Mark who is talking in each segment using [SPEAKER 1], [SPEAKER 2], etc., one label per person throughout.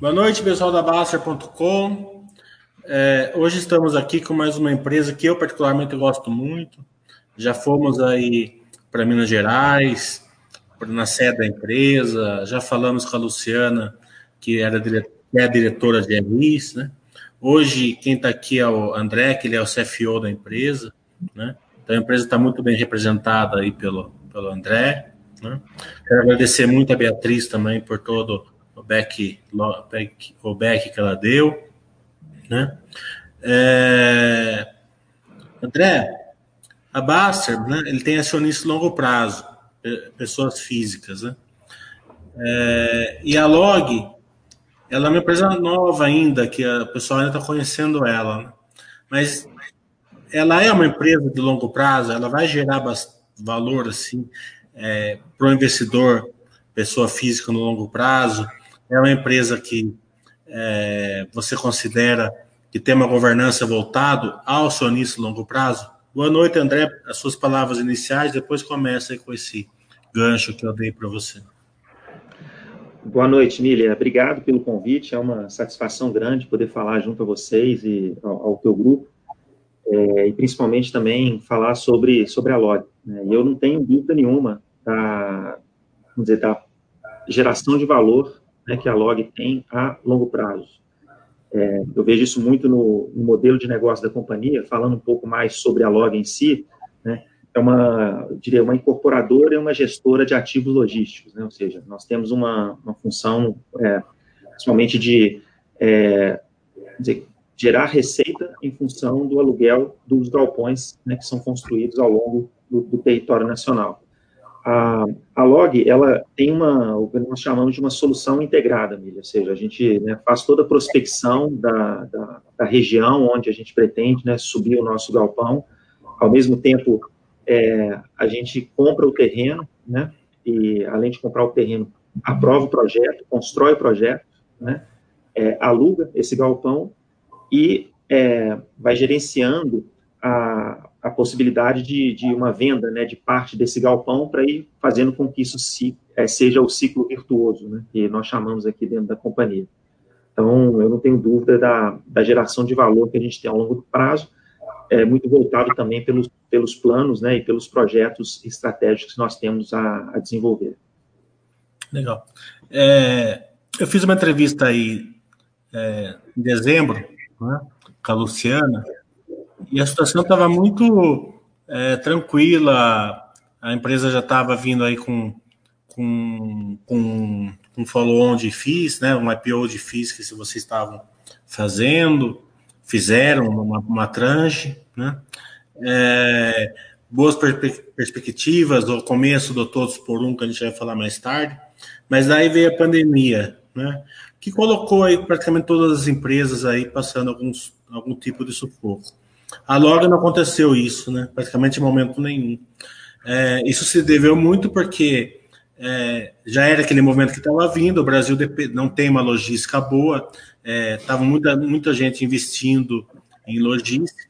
[SPEAKER 1] Boa noite, pessoal da Baster.com. É, hoje estamos aqui com mais uma empresa que eu particularmente gosto muito. Já fomos aí para Minas Gerais, na sede da empresa, já falamos com a Luciana, que era é a diretora de RIS, né? Hoje, quem está aqui é o André, que ele é o CFO da empresa, né? Então, a empresa está muito bem representada aí pelo, pelo André, né? Quero agradecer muito a Beatriz também por todo o back, o back que ela deu, né? É... André, a Baster, né, ele tem acionista longo prazo, pessoas físicas, né? É... E a Log, ela é uma empresa nova ainda, que o pessoal ainda está conhecendo ela, né? mas ela é uma empresa de longo prazo, ela vai gerar valor assim é, para o investidor, pessoa física no longo prazo. É uma empresa que é, você considera que tem uma governança voltado ao acionista longo prazo? Boa noite, André. As suas palavras iniciais, depois começa com esse gancho que eu dei para você.
[SPEAKER 2] Boa noite, Mília. Obrigado pelo convite. É uma satisfação grande poder falar junto a vocês e ao, ao teu grupo. É, e principalmente também falar sobre, sobre a Log. Né? Eu não tenho dúvida nenhuma da, dizer, da geração de valor né, que a Log tem a longo prazo. É, eu vejo isso muito no, no, modelo de negócio da companhia, falando um pouco mais sobre a Log em si, né, é uma, diria, uma incorporadora e uma gestora de ativos logísticos, né? ou seja, nós temos uma, uma função, é, principalmente de é, gerar receita em função do aluguel dos galpões né, que são construídos ao longo do, do território nacional. A, a, Log, ela tem uma, o que nós chamamos de uma solução integrada, Milha, ou seja, a gente né, faz toda a prospecção da, da, da, região onde a gente pretende né, subir o nosso galpão, ao mesmo tempo é, a gente compra o terreno, né? E além de comprar o terreno, aprova o projeto, constrói o projeto, né? É, aluga esse galpão e é, vai gerenciando a, a possibilidade de, de uma venda, né? De parte desse galpão para ir fazendo com que isso se, é, seja o ciclo virtuoso, né? Que nós chamamos aqui dentro da companhia. Então, eu não tenho dúvida da, da geração de valor que a gente tem ao longo do prazo é, muito voltado também pelos, pelos planos né, e pelos projetos estratégicos que nós temos a, a desenvolver.
[SPEAKER 1] Legal. É, eu fiz uma entrevista aí é, em dezembro né, com a Luciana e a situação estava muito é, tranquila, a empresa já estava vindo aí com, com, com um follow-on de FIIs, né, um IPO de FIIs que se vocês estavam fazendo, fizeram uma, uma tranche, né? É, boas perspectivas, o começo do Todos por Um, que a gente vai falar mais tarde, mas daí veio a pandemia, né? Que colocou aí praticamente todas as empresas aí passando alguns, algum tipo de sufoco. A Loga não aconteceu isso, né? Praticamente em momento nenhum. É, isso se deveu muito porque é, já era aquele movimento que estava vindo, o Brasil não tem uma logística boa, estava é, muita, muita gente investindo em logística,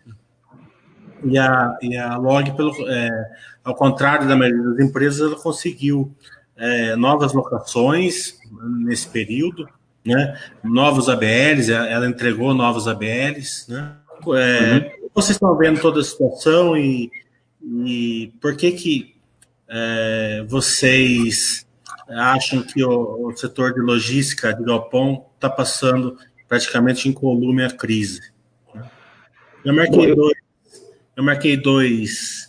[SPEAKER 1] e a, e a Log, pelo, é, ao contrário da maioria das empresas, ela conseguiu é, novas locações nesse período, né? novos ABLs, ela entregou novos ABLs. Né? É, uhum. Vocês estão vendo toda a situação e, e por que que é, vocês acham que o, o, setor de logística de Galpão está passando praticamente incolume a crise. Eu marquei dois, eu marquei dois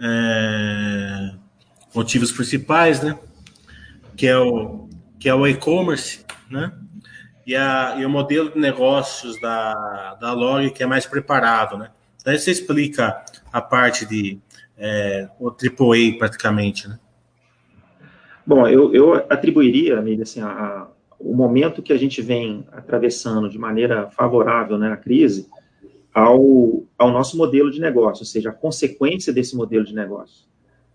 [SPEAKER 1] é, motivos principais, né? Que é o que é o e-commerce, né? E, a, e o modelo de negócios da, da Log que é mais preparado, né? Daí você explica a parte de é, o AAA praticamente, né?
[SPEAKER 2] Bom, eu, eu atribuiria, amiga, assim, a, o momento que a gente vem atravessando de maneira favorável né, à crise ao, ao nosso modelo de negócio, ou seja, a consequência desse modelo de negócio.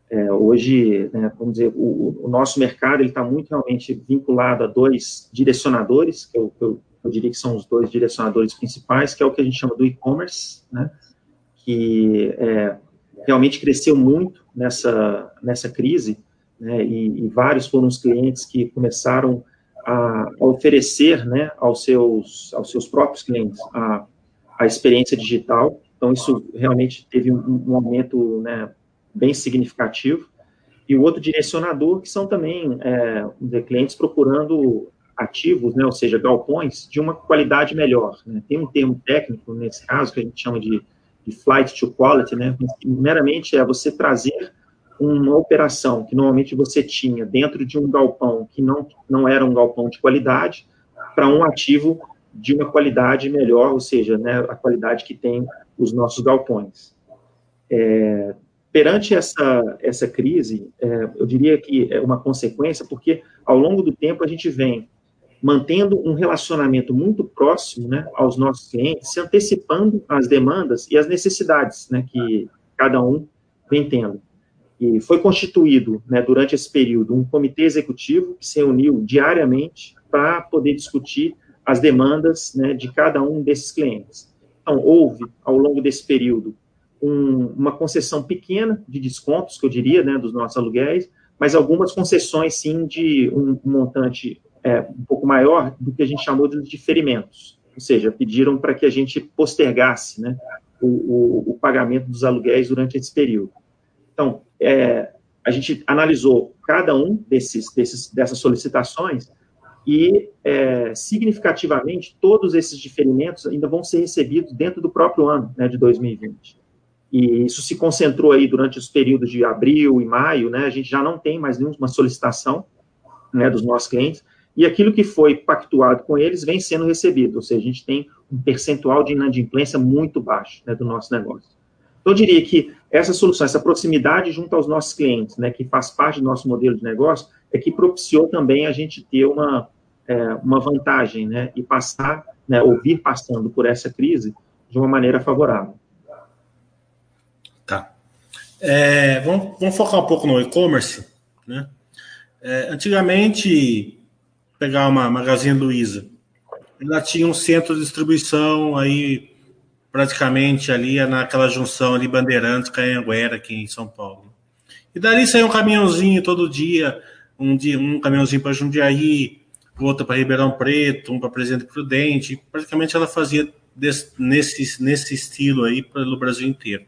[SPEAKER 2] É, hoje, né, vamos dizer, o, o, nosso mercado está muito realmente vinculado a dois direcionadores, que eu, eu, eu, diria que são os dois direcionadores principais, que é o que a gente chama do e-commerce, né, que é, realmente cresceu muito nessa, nessa crise, né, e, e vários foram os clientes que começaram a, a oferecer né, aos, seus, aos seus próprios clientes a, a experiência digital. Então, isso realmente teve um, um aumento né, bem significativo. E o outro direcionador, que são também é, clientes procurando ativos, né, ou seja, galpões, de uma qualidade melhor. Né? Tem um termo técnico, nesse caso, que a gente chama de, de flight to quality, né? meramente é você trazer uma operação que normalmente você tinha dentro de um galpão que não, não era um galpão de qualidade, para um ativo de uma qualidade melhor, ou seja, né, a qualidade que tem os nossos galpões. É, perante essa, essa crise, é, eu diria que é uma consequência, porque ao longo do tempo a gente vem mantendo um relacionamento muito próximo né, aos nossos clientes, se antecipando às demandas e às necessidades né, que cada um vem tendo. E foi constituído, né, durante esse período, um comitê executivo que se reuniu diariamente para poder discutir as demandas né, de cada um desses clientes. Então, houve, ao longo desse período, um, uma concessão pequena de descontos, que eu diria, né, dos nossos aluguéis, mas algumas concessões, sim, de um, um montante é, um pouco maior do que a gente chamou de diferimentos. Ou seja, pediram para que a gente postergasse né, o, o, o pagamento dos aluguéis durante esse período. Então, é, a gente analisou cada um desses, desses dessas solicitações e, é, significativamente, todos esses diferimentos ainda vão ser recebidos dentro do próprio ano né, de 2020. E isso se concentrou aí durante os períodos de abril e maio, né, a gente já não tem mais nenhuma solicitação né, dos nossos clientes, e aquilo que foi pactuado com eles vem sendo recebido, ou seja, a gente tem um percentual de inadimplência muito baixo né, do nosso negócio. Então, eu diria que essa solução, essa proximidade junto aos nossos clientes, né, que faz parte do nosso modelo de negócio, é que propiciou também a gente ter uma, é, uma vantagem, né, e passar, né, ou vir passando por essa crise de uma maneira favorável.
[SPEAKER 1] Tá. É, vamos, vamos, focar um pouco no e-commerce, né? É, antigamente, pegar uma Magazine Luiza, ela tinha um centro de distribuição aí praticamente ali naquela junção ali Bandeirantes, Canhanguera, aqui em São Paulo. E dali saiu um caminhãozinho todo dia, um dia um caminhãozinho para Jundiaí, outro para Ribeirão Preto, um para Presidente Prudente. Praticamente ela fazia desse, nesse, nesse estilo aí pelo Brasil inteiro.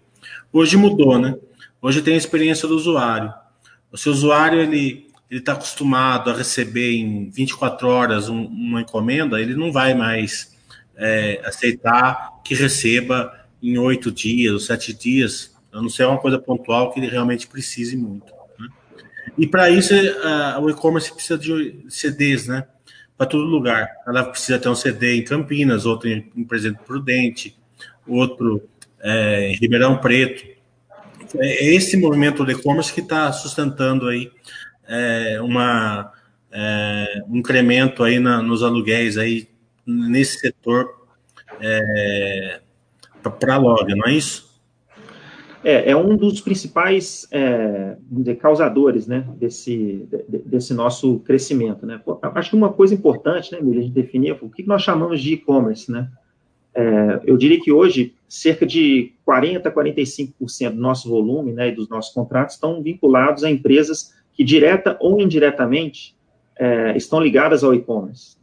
[SPEAKER 1] Hoje mudou, né? Hoje tem a experiência do usuário. O seu usuário ele ele está acostumado a receber em 24 horas um, uma encomenda, ele não vai mais é, aceitar que receba em oito dias ou sete dias, a não ser uma coisa pontual que ele realmente precise muito. Né? E para isso, a, o e-commerce precisa de CDs, né? Para todo lugar. Ela precisa ter um CD em Campinas, outro em, em Presidente Prudente, outro é, em Ribeirão Preto. É, é esse movimento do e-commerce que está sustentando aí é, uma, é, um incremento aí na, nos aluguéis aí nesse setor é, para a log, não é isso?
[SPEAKER 2] É, é um dos principais é, causadores né, desse, desse nosso crescimento. Né? Acho que uma coisa importante, né, Miriam, de definir o que nós chamamos de e-commerce. Né? É, eu diria que hoje, cerca de 40% a 45% do nosso volume né, e dos nossos contratos estão vinculados a empresas que, direta ou indiretamente, é, estão ligadas ao e-commerce.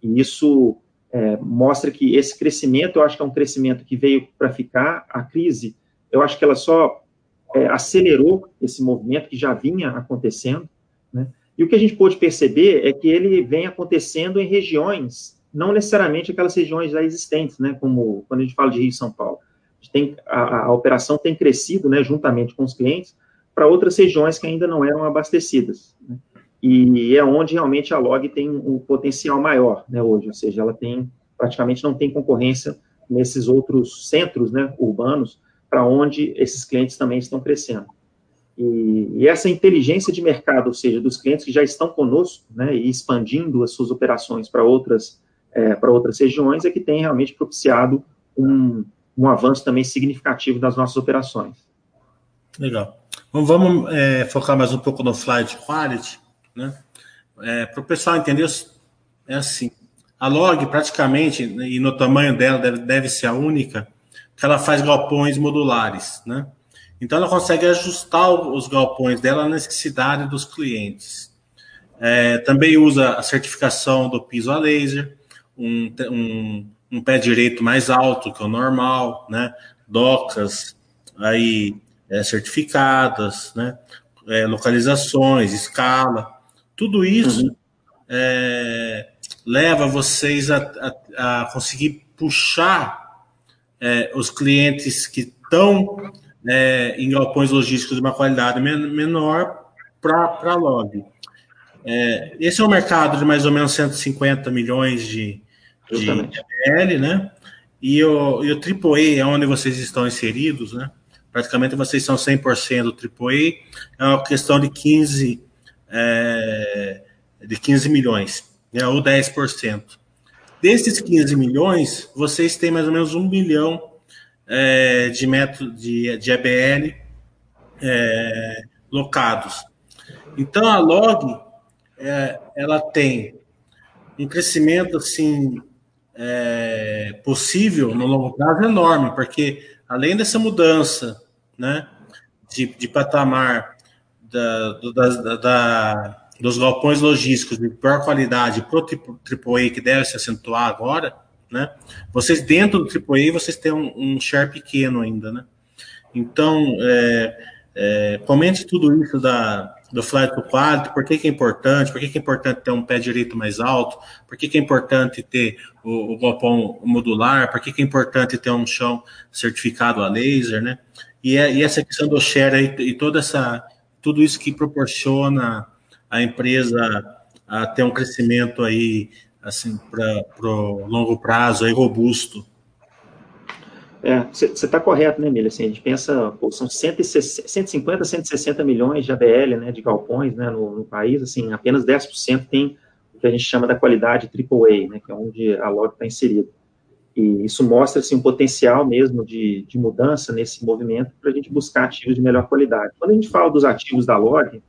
[SPEAKER 2] E isso é, mostra que esse crescimento, eu acho que é um crescimento que veio para ficar. A crise, eu acho que ela só é, acelerou esse movimento que já vinha acontecendo, né? E o que a gente pôde perceber é que ele vem acontecendo em regiões, não necessariamente aquelas regiões já existentes, né? Como quando a gente fala de Rio e São Paulo. A, tem, a, a operação tem crescido, né, juntamente com os clientes, para outras regiões que ainda não eram abastecidas. Né? e é onde realmente a log tem um potencial maior, né, hoje, ou seja, ela tem, praticamente não tem concorrência nesses outros centros, né, urbanos, para onde esses clientes também estão crescendo. E, e, essa inteligência de mercado, ou seja, dos clientes que já estão conosco, né, e expandindo as suas operações para outras, é, para outras regiões, é que tem realmente propiciado um, um avanço também significativo das nossas operações.
[SPEAKER 1] Legal. Vamos é, focar mais um pouco no flight quality. Né? É, Para o pessoal entender, é assim: a log, praticamente, e no tamanho dela, deve, deve ser a única, que ela faz galpões modulares. Né? Então, ela consegue ajustar os galpões dela à necessidade dos clientes. É, também usa a certificação do piso a laser, um, um, um pé direito mais alto que o normal, né? Docas aí é, certificadas, né? É, localizações, escala, tudo isso uhum. é, leva vocês a, a, a conseguir puxar é, os clientes que estão é, em galpões logísticos de uma qualidade menor para a log. É, esse é um mercado de mais ou menos 150 milhões de, de ML, né? E o, e o AAA é onde vocês estão inseridos, né? Praticamente vocês são 100% do AAA, é uma questão de 15, é, de 15 milhões, né? ou 10%. Desses 15 milhões, vocês têm mais ou menos um bilhão é, de metros de, de EBL é, locados. Então a log é, ela tem um crescimento assim é, possível no longo prazo enorme, porque além dessa mudança, né, de, de patamar da, da, da, dos galpões logísticos de pior qualidade para o AAA que deve se acentuar agora, né? Vocês dentro do AAA vocês têm um, um share pequeno ainda, né? Então, é, é, comente tudo isso da, do flight to quality, por que, que é importante, por que, que é importante ter um pé direito mais alto, por que, que é importante ter o, o galpão modular, por que, que é importante ter um chão certificado a laser, né? E, é, e essa questão do share e, e toda essa, tudo isso que proporciona a empresa a ter um crescimento aí assim, para o longo prazo, aí, robusto.
[SPEAKER 2] É, você está correto, né, Emília? Assim, a gente pensa, pô, são 160, 150, 160 milhões de ABL, né, de galpões, né, no, no, país, assim, apenas 10% tem o que a gente chama da qualidade AAA, né, que é onde a log está inserida. E isso mostra, assim, um potencial mesmo de, de mudança nesse movimento para a gente buscar ativos de melhor qualidade. Quando a gente fala dos ativos da log,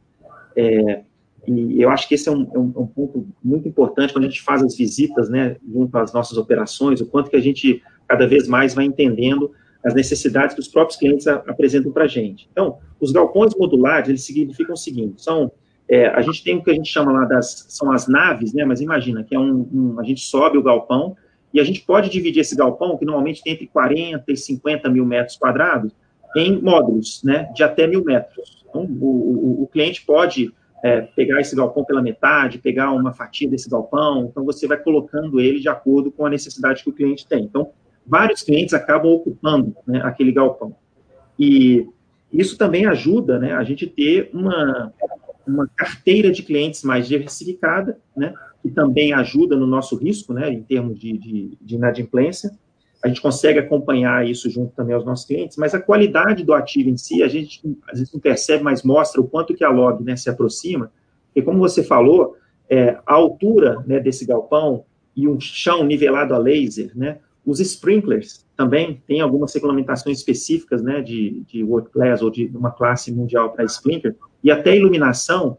[SPEAKER 2] é, e eu acho que esse é um, é um, um, ponto muito importante quando a gente faz as visitas, né, junto às nossas operações, o quanto que a gente cada vez mais vai entendendo as necessidades que os próprios clientes a, apresentam para a gente. Então, os galpões modulares, eles significam o seguinte, são, é, a gente tem o que a gente chama lá das, são as naves, né, mas imagina que é um, um, a gente sobe o galpão e a gente pode dividir esse galpão, que normalmente tem entre 40 e 50 mil metros quadrados, em módulos, né, de até mil metros. Então, o, o, o cliente pode é, pegar esse galpão pela metade, pegar uma fatia desse galpão, então você vai colocando ele de acordo com a necessidade que o cliente tem. Então, vários clientes acabam ocupando né, aquele galpão. E isso também ajuda né, a gente ter uma, uma carteira de clientes mais diversificada, né, que também ajuda no nosso risco, né, em termos de, de, de inadimplência, a gente consegue acompanhar isso junto também aos nossos clientes, mas a qualidade do ativo em si, a gente às vezes não percebe, mas mostra o quanto que a log né, se aproxima, e como você falou, é, a altura né, desse galpão e um chão nivelado a laser, né, os sprinklers também têm algumas regulamentações específicas né, de, de class ou de uma classe mundial para sprinkler, e até iluminação,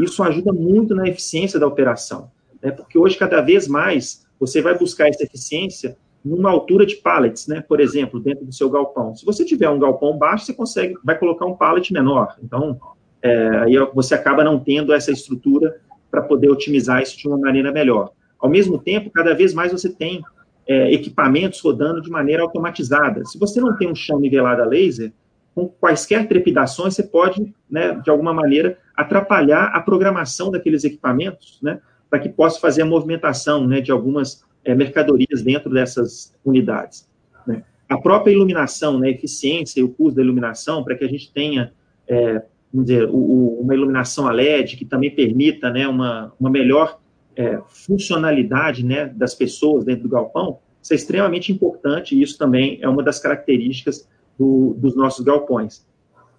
[SPEAKER 2] isso ajuda muito na eficiência da operação, né, porque hoje, cada vez mais, você vai buscar essa eficiência numa altura de pallets, né? Por exemplo, dentro do seu galpão. Se você tiver um galpão baixo, você consegue, vai colocar um pallet menor. Então, é, aí você acaba não tendo essa estrutura para poder otimizar isso de uma maneira melhor. Ao mesmo tempo, cada vez mais você tem é, equipamentos rodando de maneira automatizada. Se você não tem um chão nivelado a laser, com quaisquer trepidações, você pode, né, de alguma maneira, atrapalhar a programação daqueles equipamentos, né, para que possa fazer a movimentação né, de algumas é, mercadorias dentro dessas unidades. Né? A própria iluminação, né, a eficiência e o custo da iluminação, para que a gente tenha, é, vamos dizer, o, o, uma iluminação a LED que também permita né, uma, uma melhor é, funcionalidade né, das pessoas dentro do galpão, isso é extremamente importante e isso também é uma das características do, dos nossos galpões.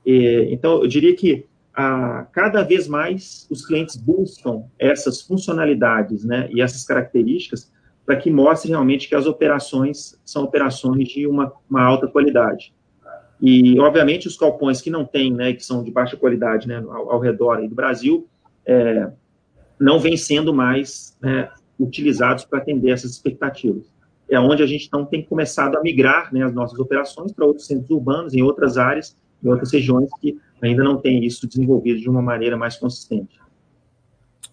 [SPEAKER 2] E, então, eu diria que a, cada vez mais os clientes buscam essas funcionalidades né, e essas características para que mostre realmente que as operações são operações de uma, uma alta qualidade. E, obviamente, os galpões que não têm, né, que são de baixa qualidade né, ao, ao redor do Brasil, é, não vêm sendo mais né, utilizados para atender essas expectativas. É onde a gente então tem começado a migrar né, as nossas operações para outros centros urbanos, em outras áreas, em outras regiões que ainda não têm isso desenvolvido de uma maneira mais consistente.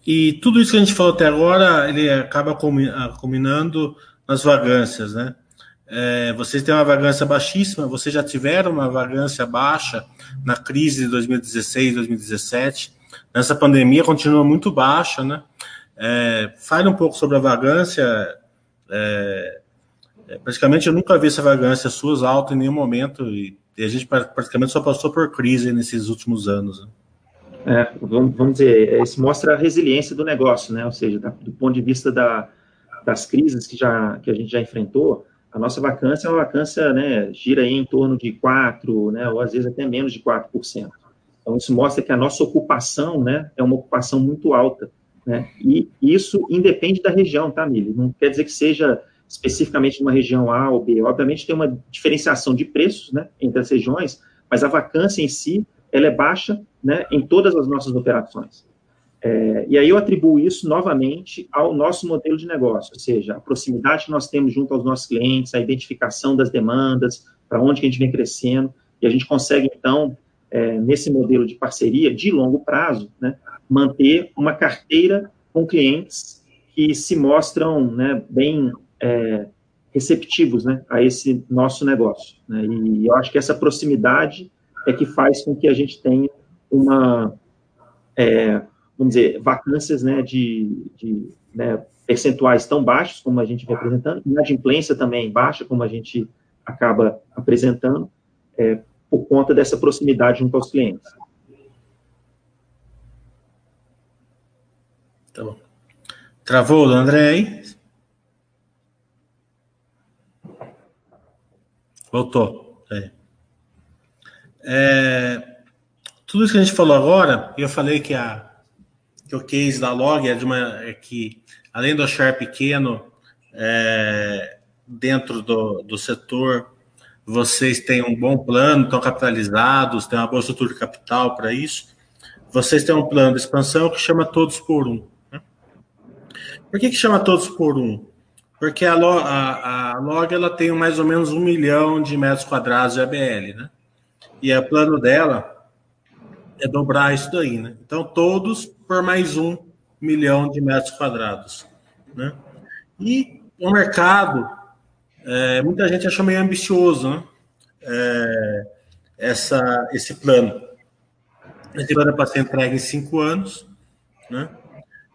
[SPEAKER 1] E tudo isso que a gente falou até agora, ele acaba combinando nas vagâncias, né? É, vocês têm uma vagância baixíssima, vocês já tiveram uma vagância baixa na crise de 2016, 2017. Nessa pandemia continua muito baixa, né? É, fale um pouco sobre a vagância. É, é, praticamente eu nunca vi essa vagância suas alta em nenhum momento e, a gente praticamente só passou por crise nesses últimos anos. Né?
[SPEAKER 2] É, vamos, vamos dizer, isso mostra a resiliência do negócio, né? Ou seja, da, do ponto de vista da, das crises que, já, que a gente já enfrentou, a nossa vacância é uma vacância, né, gira em torno de 4%, né, ou às vezes até menos de 4%. Então, isso mostra que a nossa ocupação, né, é uma ocupação muito alta, né, e isso independe da região, tá, Mili? Não quer dizer que seja especificamente uma região A ou B. Obviamente tem uma diferenciação de preços, né, entre as regiões, mas a vacância em si, ela é baixa, né, em todas as nossas operações. É, e aí eu atribuo isso novamente ao nosso modelo de negócio, ou seja, a proximidade que nós temos junto aos nossos clientes, a identificação das demandas, para onde que a gente vem crescendo, e a gente consegue, então, é, nesse modelo de parceria de longo prazo, né, manter uma carteira com clientes que se mostram né, bem é, receptivos né, a esse nosso negócio. Né, e eu acho que essa proximidade é que faz com que a gente tenha uma é, vamos dizer, vacâncias né, de, de né, percentuais tão baixos como a gente vem apresentando, inadimplência também baixa, como a gente acaba apresentando, é, por conta dessa proximidade junto aos clientes.
[SPEAKER 1] Tá bom. Travou, André, aí? Voltou. É. É, tudo isso que a gente falou agora, eu falei que a, que o case da Log é de uma é que além do share pequeno é, dentro do, do setor, vocês têm um bom plano, estão capitalizados, têm uma boa estrutura de capital para isso. Vocês têm um plano de expansão que chama Todos por Um. Né? Por que, que chama Todos por Um? Porque a, a, a Log ela tem mais ou menos um milhão de metros quadrados de ABL, né? E o plano dela é dobrar isso daí, né? Então, todos por mais um milhão de metros quadrados, né? E o mercado, é, muita gente achou meio ambicioso, né? É, essa, esse plano. Esse plano é para ser entregue em cinco anos, né?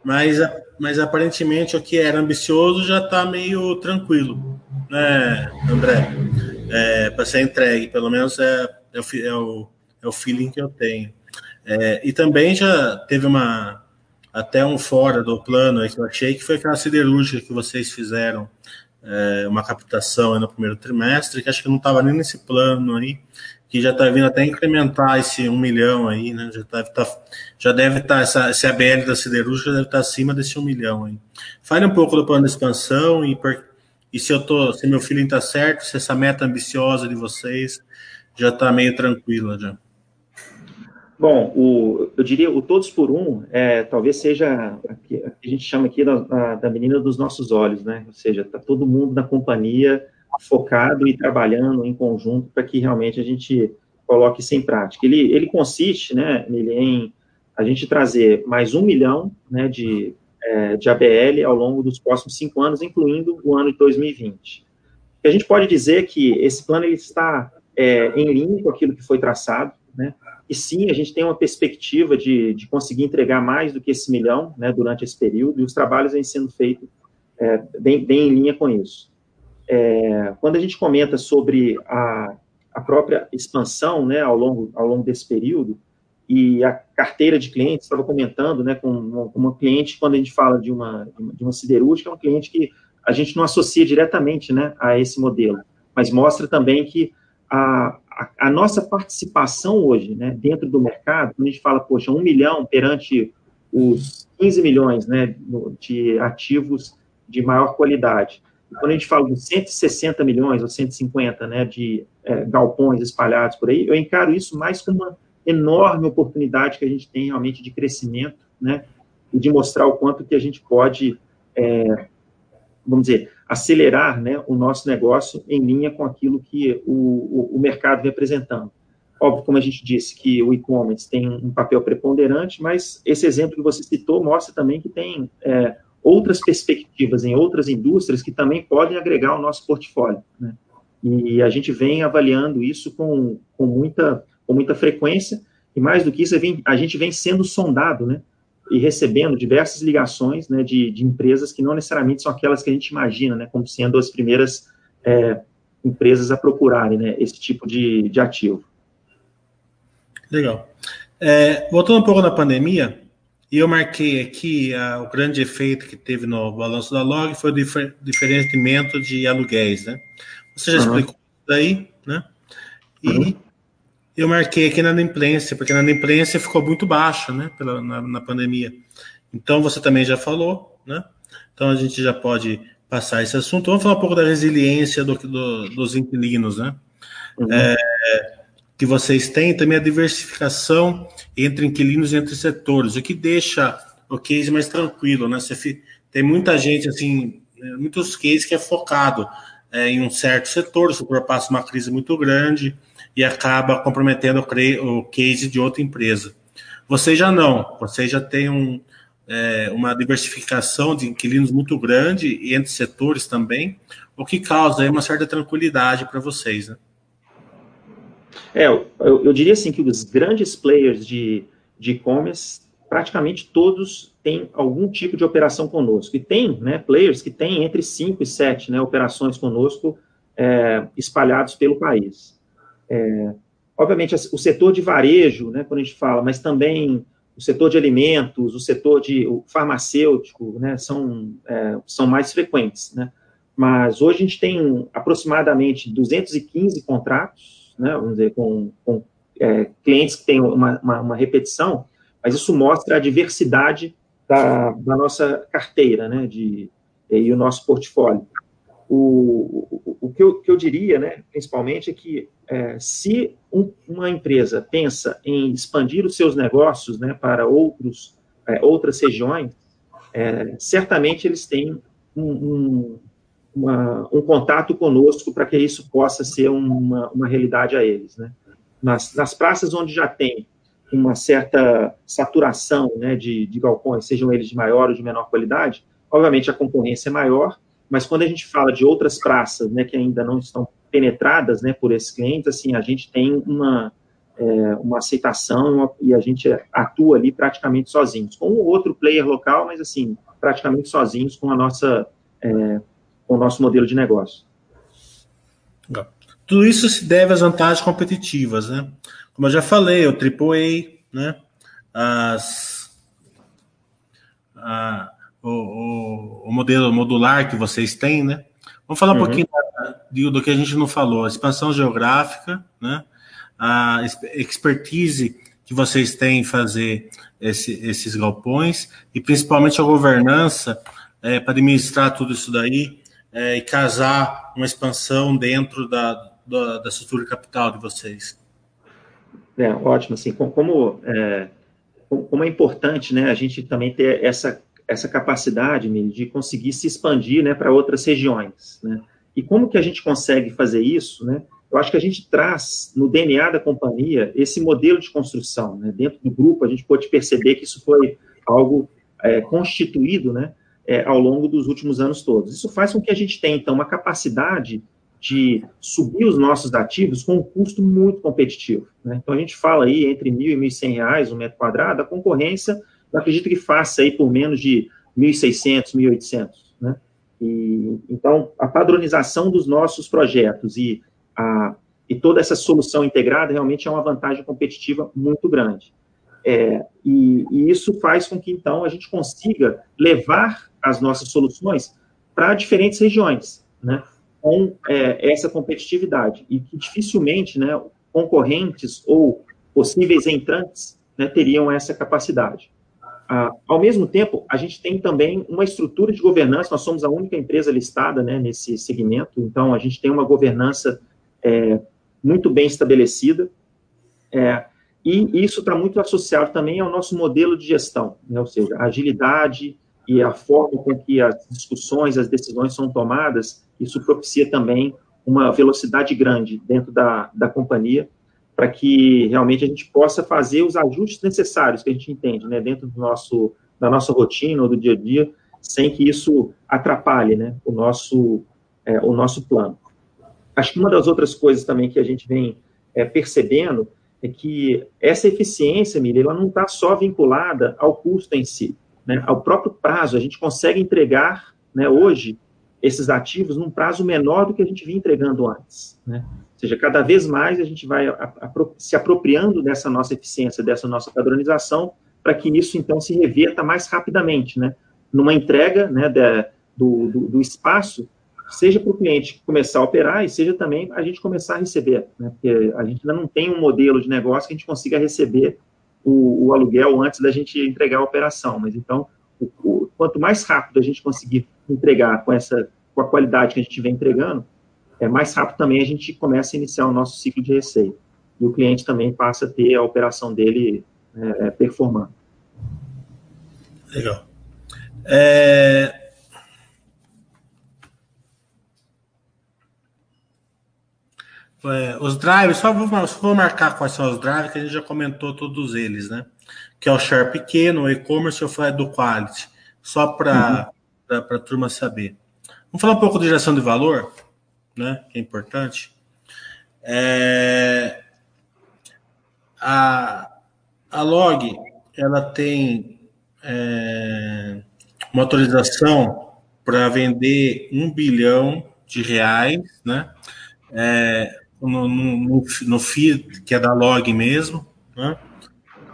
[SPEAKER 1] Mas, mas aparentemente o que era ambicioso já está meio tranquilo, né, André? É, para ser entregue, pelo menos é, é, o, é, o, é o feeling que eu tenho. É, e também já teve uma até um fora do plano que eu achei que foi aquela siderúrgica que vocês fizeram é, uma captação no primeiro trimestre, que acho que não estava nem nesse plano aí, que já está vindo até incrementar esse um milhão aí, né? Já, deve tá, já deve estar, tá, essa, esse ABL da siderúrgica deve estar tá acima desse um milhão aí. Fale um pouco do plano de expansão e, por, e se eu tô, se meu filho está certo, se essa meta ambiciosa de vocês já está meio tranquila já.
[SPEAKER 2] Bom, o, eu diria o todos por um, é, talvez seja a que a gente chama aqui da, da menina dos nossos olhos, né? Ou seja, está todo mundo na companhia focado e trabalhando em conjunto para que realmente a gente coloque isso em prática. Ele, ele consiste, né, nele, em a gente trazer mais um milhão, né, de, é, de ABL ao longo dos próximos cinco anos, incluindo o ano de 2020. E a gente pode dizer que esse plano ele está é, em linha com aquilo que foi traçado, né? E sim, a gente tem uma perspectiva de, de conseguir entregar mais do que esse milhão né, durante esse período, e os trabalhos vêm sendo feitos é, bem, bem em linha com isso. É, quando a gente comenta sobre a, a própria expansão né, ao, longo, ao longo desse período, e a carteira de clientes, estava comentando né, com uma, uma cliente, quando a gente fala de uma, de uma siderúrgica, é um cliente que a gente não associa diretamente né, a esse modelo, mas mostra também que a, a, nossa participação hoje, né, dentro do mercado, quando a gente fala, poxa, um milhão perante os 15 milhões, né, de ativos de maior qualidade. E quando a gente fala de 160 milhões ou 150, né, de é, galpões espalhados por aí, eu encaro isso mais como uma enorme oportunidade que a gente tem realmente de crescimento, né, e de mostrar o quanto que a gente pode, é, vamos dizer, acelerar né, o nosso negócio em linha com aquilo que o, o, o mercado vem apresentando. Óbvio, como a gente disse, que o e-commerce tem um papel preponderante, mas esse exemplo que você citou mostra também que tem é, outras perspectivas em outras indústrias que também podem agregar ao nosso portfólio. Né? E a gente vem avaliando isso com, com, muita, com muita frequência, e mais do que isso, a gente vem sendo sondado, né? E recebendo diversas ligações né, de, de empresas que não necessariamente são aquelas que a gente imagina, né? Como sendo as primeiras é, empresas a procurarem né, esse tipo de, de ativo.
[SPEAKER 1] Legal. É, voltando um pouco na pandemia, eu marquei aqui o grande efeito que teve no balanço da Log foi o difer, diferenciamento de aluguéis, né? Você já uhum. explicou isso daí, né? E uhum. Eu marquei aqui na inadimplência, porque na inadimplência ficou muito baixa, né, pela, na, na pandemia. Então, você também já falou, né? Então, a gente já pode passar esse assunto. Vamos falar um pouco da resiliência do, do, dos inquilinos, né? Uhum. É, que vocês têm, também a diversificação entre inquilinos e entre setores, o que deixa o case mais tranquilo, né? Você tem muita gente, assim, é, muitos cases que é focado é, em um certo setor, setor passa uma crise muito grande e acaba comprometendo o case de outra empresa. Você já não, você já tem um, é, uma diversificação de inquilinos muito grande e entre setores também, o que causa uma certa tranquilidade para vocês, né?
[SPEAKER 2] É, eu, eu, diria assim que os grandes players de e-commerce, praticamente todos têm algum tipo de operação conosco. E tem né, players que têm entre 5 e 7 né, operações conosco é, espalhados pelo país. É, obviamente, o setor de varejo, né, quando a gente fala, mas também o setor de alimentos, o setor de o farmacêutico, né, são, é, são mais frequentes, né? Mas hoje a gente tem aproximadamente 215 contratos, né, vamos dizer, com, com é, clientes que têm uma, uma, uma, repetição, mas isso mostra a diversidade da, da nossa carteira, né, de, e o nosso portfólio. O, o, o que, eu, que eu diria, né, principalmente, é que é, se um, uma empresa pensa em expandir os seus negócios né, para outros, é, outras regiões, é, certamente eles têm um, um, uma, um contato conosco para que isso possa ser uma, uma realidade a eles. Né? Nas, nas praças onde já tem uma certa saturação né, de, de galpões, sejam eles de maior ou de menor qualidade, obviamente a concorrência é maior, mas quando a gente fala de outras praças, né, que ainda não estão penetradas, né, por esses clientes, assim, a gente tem uma, é, uma aceitação e a gente atua ali praticamente sozinhos, com outro player local, mas assim, praticamente sozinhos com a nossa, é, com o nosso modelo de negócio.
[SPEAKER 1] Tudo isso se deve às vantagens competitivas, né? Como eu já falei, o AAA, né? As, a, o, o, o, modelo modular que vocês têm, né? Vamos falar um uhum. pouquinho do, do que a gente não falou, a expansão geográfica, né? A expertise que vocês têm em fazer esse, esses galpões e principalmente a governança é, para administrar tudo isso daí é, e casar uma expansão dentro da, da, da estrutura capital de vocês.
[SPEAKER 2] É, ótimo, assim, como, é, como é importante, né, a gente também ter essa essa capacidade de conseguir se expandir né, para outras regiões. Né? E como que a gente consegue fazer isso? Né? Eu acho que a gente traz no DNA da companhia esse modelo de construção. Né? Dentro do grupo, a gente pode perceber que isso foi algo é, constituído né, é, ao longo dos últimos anos todos. Isso faz com que a gente tenha, então, uma capacidade de subir os nossos ativos com um custo muito competitivo. Né? Então, a gente fala aí entre R$ 1.000 e R$ 1.100 um metro quadrado, a concorrência eu acredito que faça aí por menos de 1.600, 1.800, né? E, então, a padronização dos nossos projetos e, a, e toda essa solução integrada realmente é uma vantagem competitiva muito grande. É, e, e, isso faz com que, então, a gente consiga levar as nossas soluções para diferentes regiões, né, com é, essa competitividade, e que dificilmente, né, concorrentes ou possíveis entrantes né, teriam essa capacidade. Ah, ao mesmo tempo, a gente tem também uma estrutura de governança, nós somos a única empresa listada né, nesse segmento, então a gente tem uma governança é, muito bem estabelecida, é, e isso está muito associado também ao nosso modelo de gestão, né, ou seja, a agilidade e a forma com que as discussões, as decisões são tomadas, isso propicia também uma velocidade grande dentro da, da companhia, para que realmente a gente possa fazer os ajustes necessários que a gente entende, né, dentro do nosso, da nossa rotina ou do dia a dia, sem que isso atrapalhe, né, o nosso, é, o nosso plano. Acho que uma das outras coisas também que a gente vem é, percebendo é que essa eficiência, Miriam, ela não está só vinculada ao custo em si, né, ao próprio prazo. A gente consegue entregar, né, hoje, esses ativos num prazo menor do que a gente vinha entregando antes, né? Ou seja, cada vez mais a gente vai se apropriando dessa nossa eficiência, dessa nossa padronização, para que isso, então, se reverta mais rapidamente, né? Numa entrega, né, do, do, do espaço seja para o cliente começar a operar e seja também a gente começar a receber, né? Porque a gente ainda não tem um modelo de negócio que a gente consiga receber o, o aluguel antes da gente entregar a operação. Mas então, o, o, quanto mais rápido a gente conseguir entregar com essa com a qualidade que a gente vem entregando, é mais rápido também a gente começa a iniciar o nosso ciclo de receita. E o cliente também passa a ter a operação dele é, é performando.
[SPEAKER 1] Legal. É, É, os drives, só vou, só vou, marcar quais são os drives, que a gente já comentou todos eles, né? Que é o share pequeno, o e-commerce e o fly do quality, só para uhum. a turma saber. Vamos falar um pouco de geração de valor, né? Que é importante. É, a, a log, ela tem é, uma autorização para vender um bilhão de reais, né? É, no, no, no FII, que é da log mesmo. Né?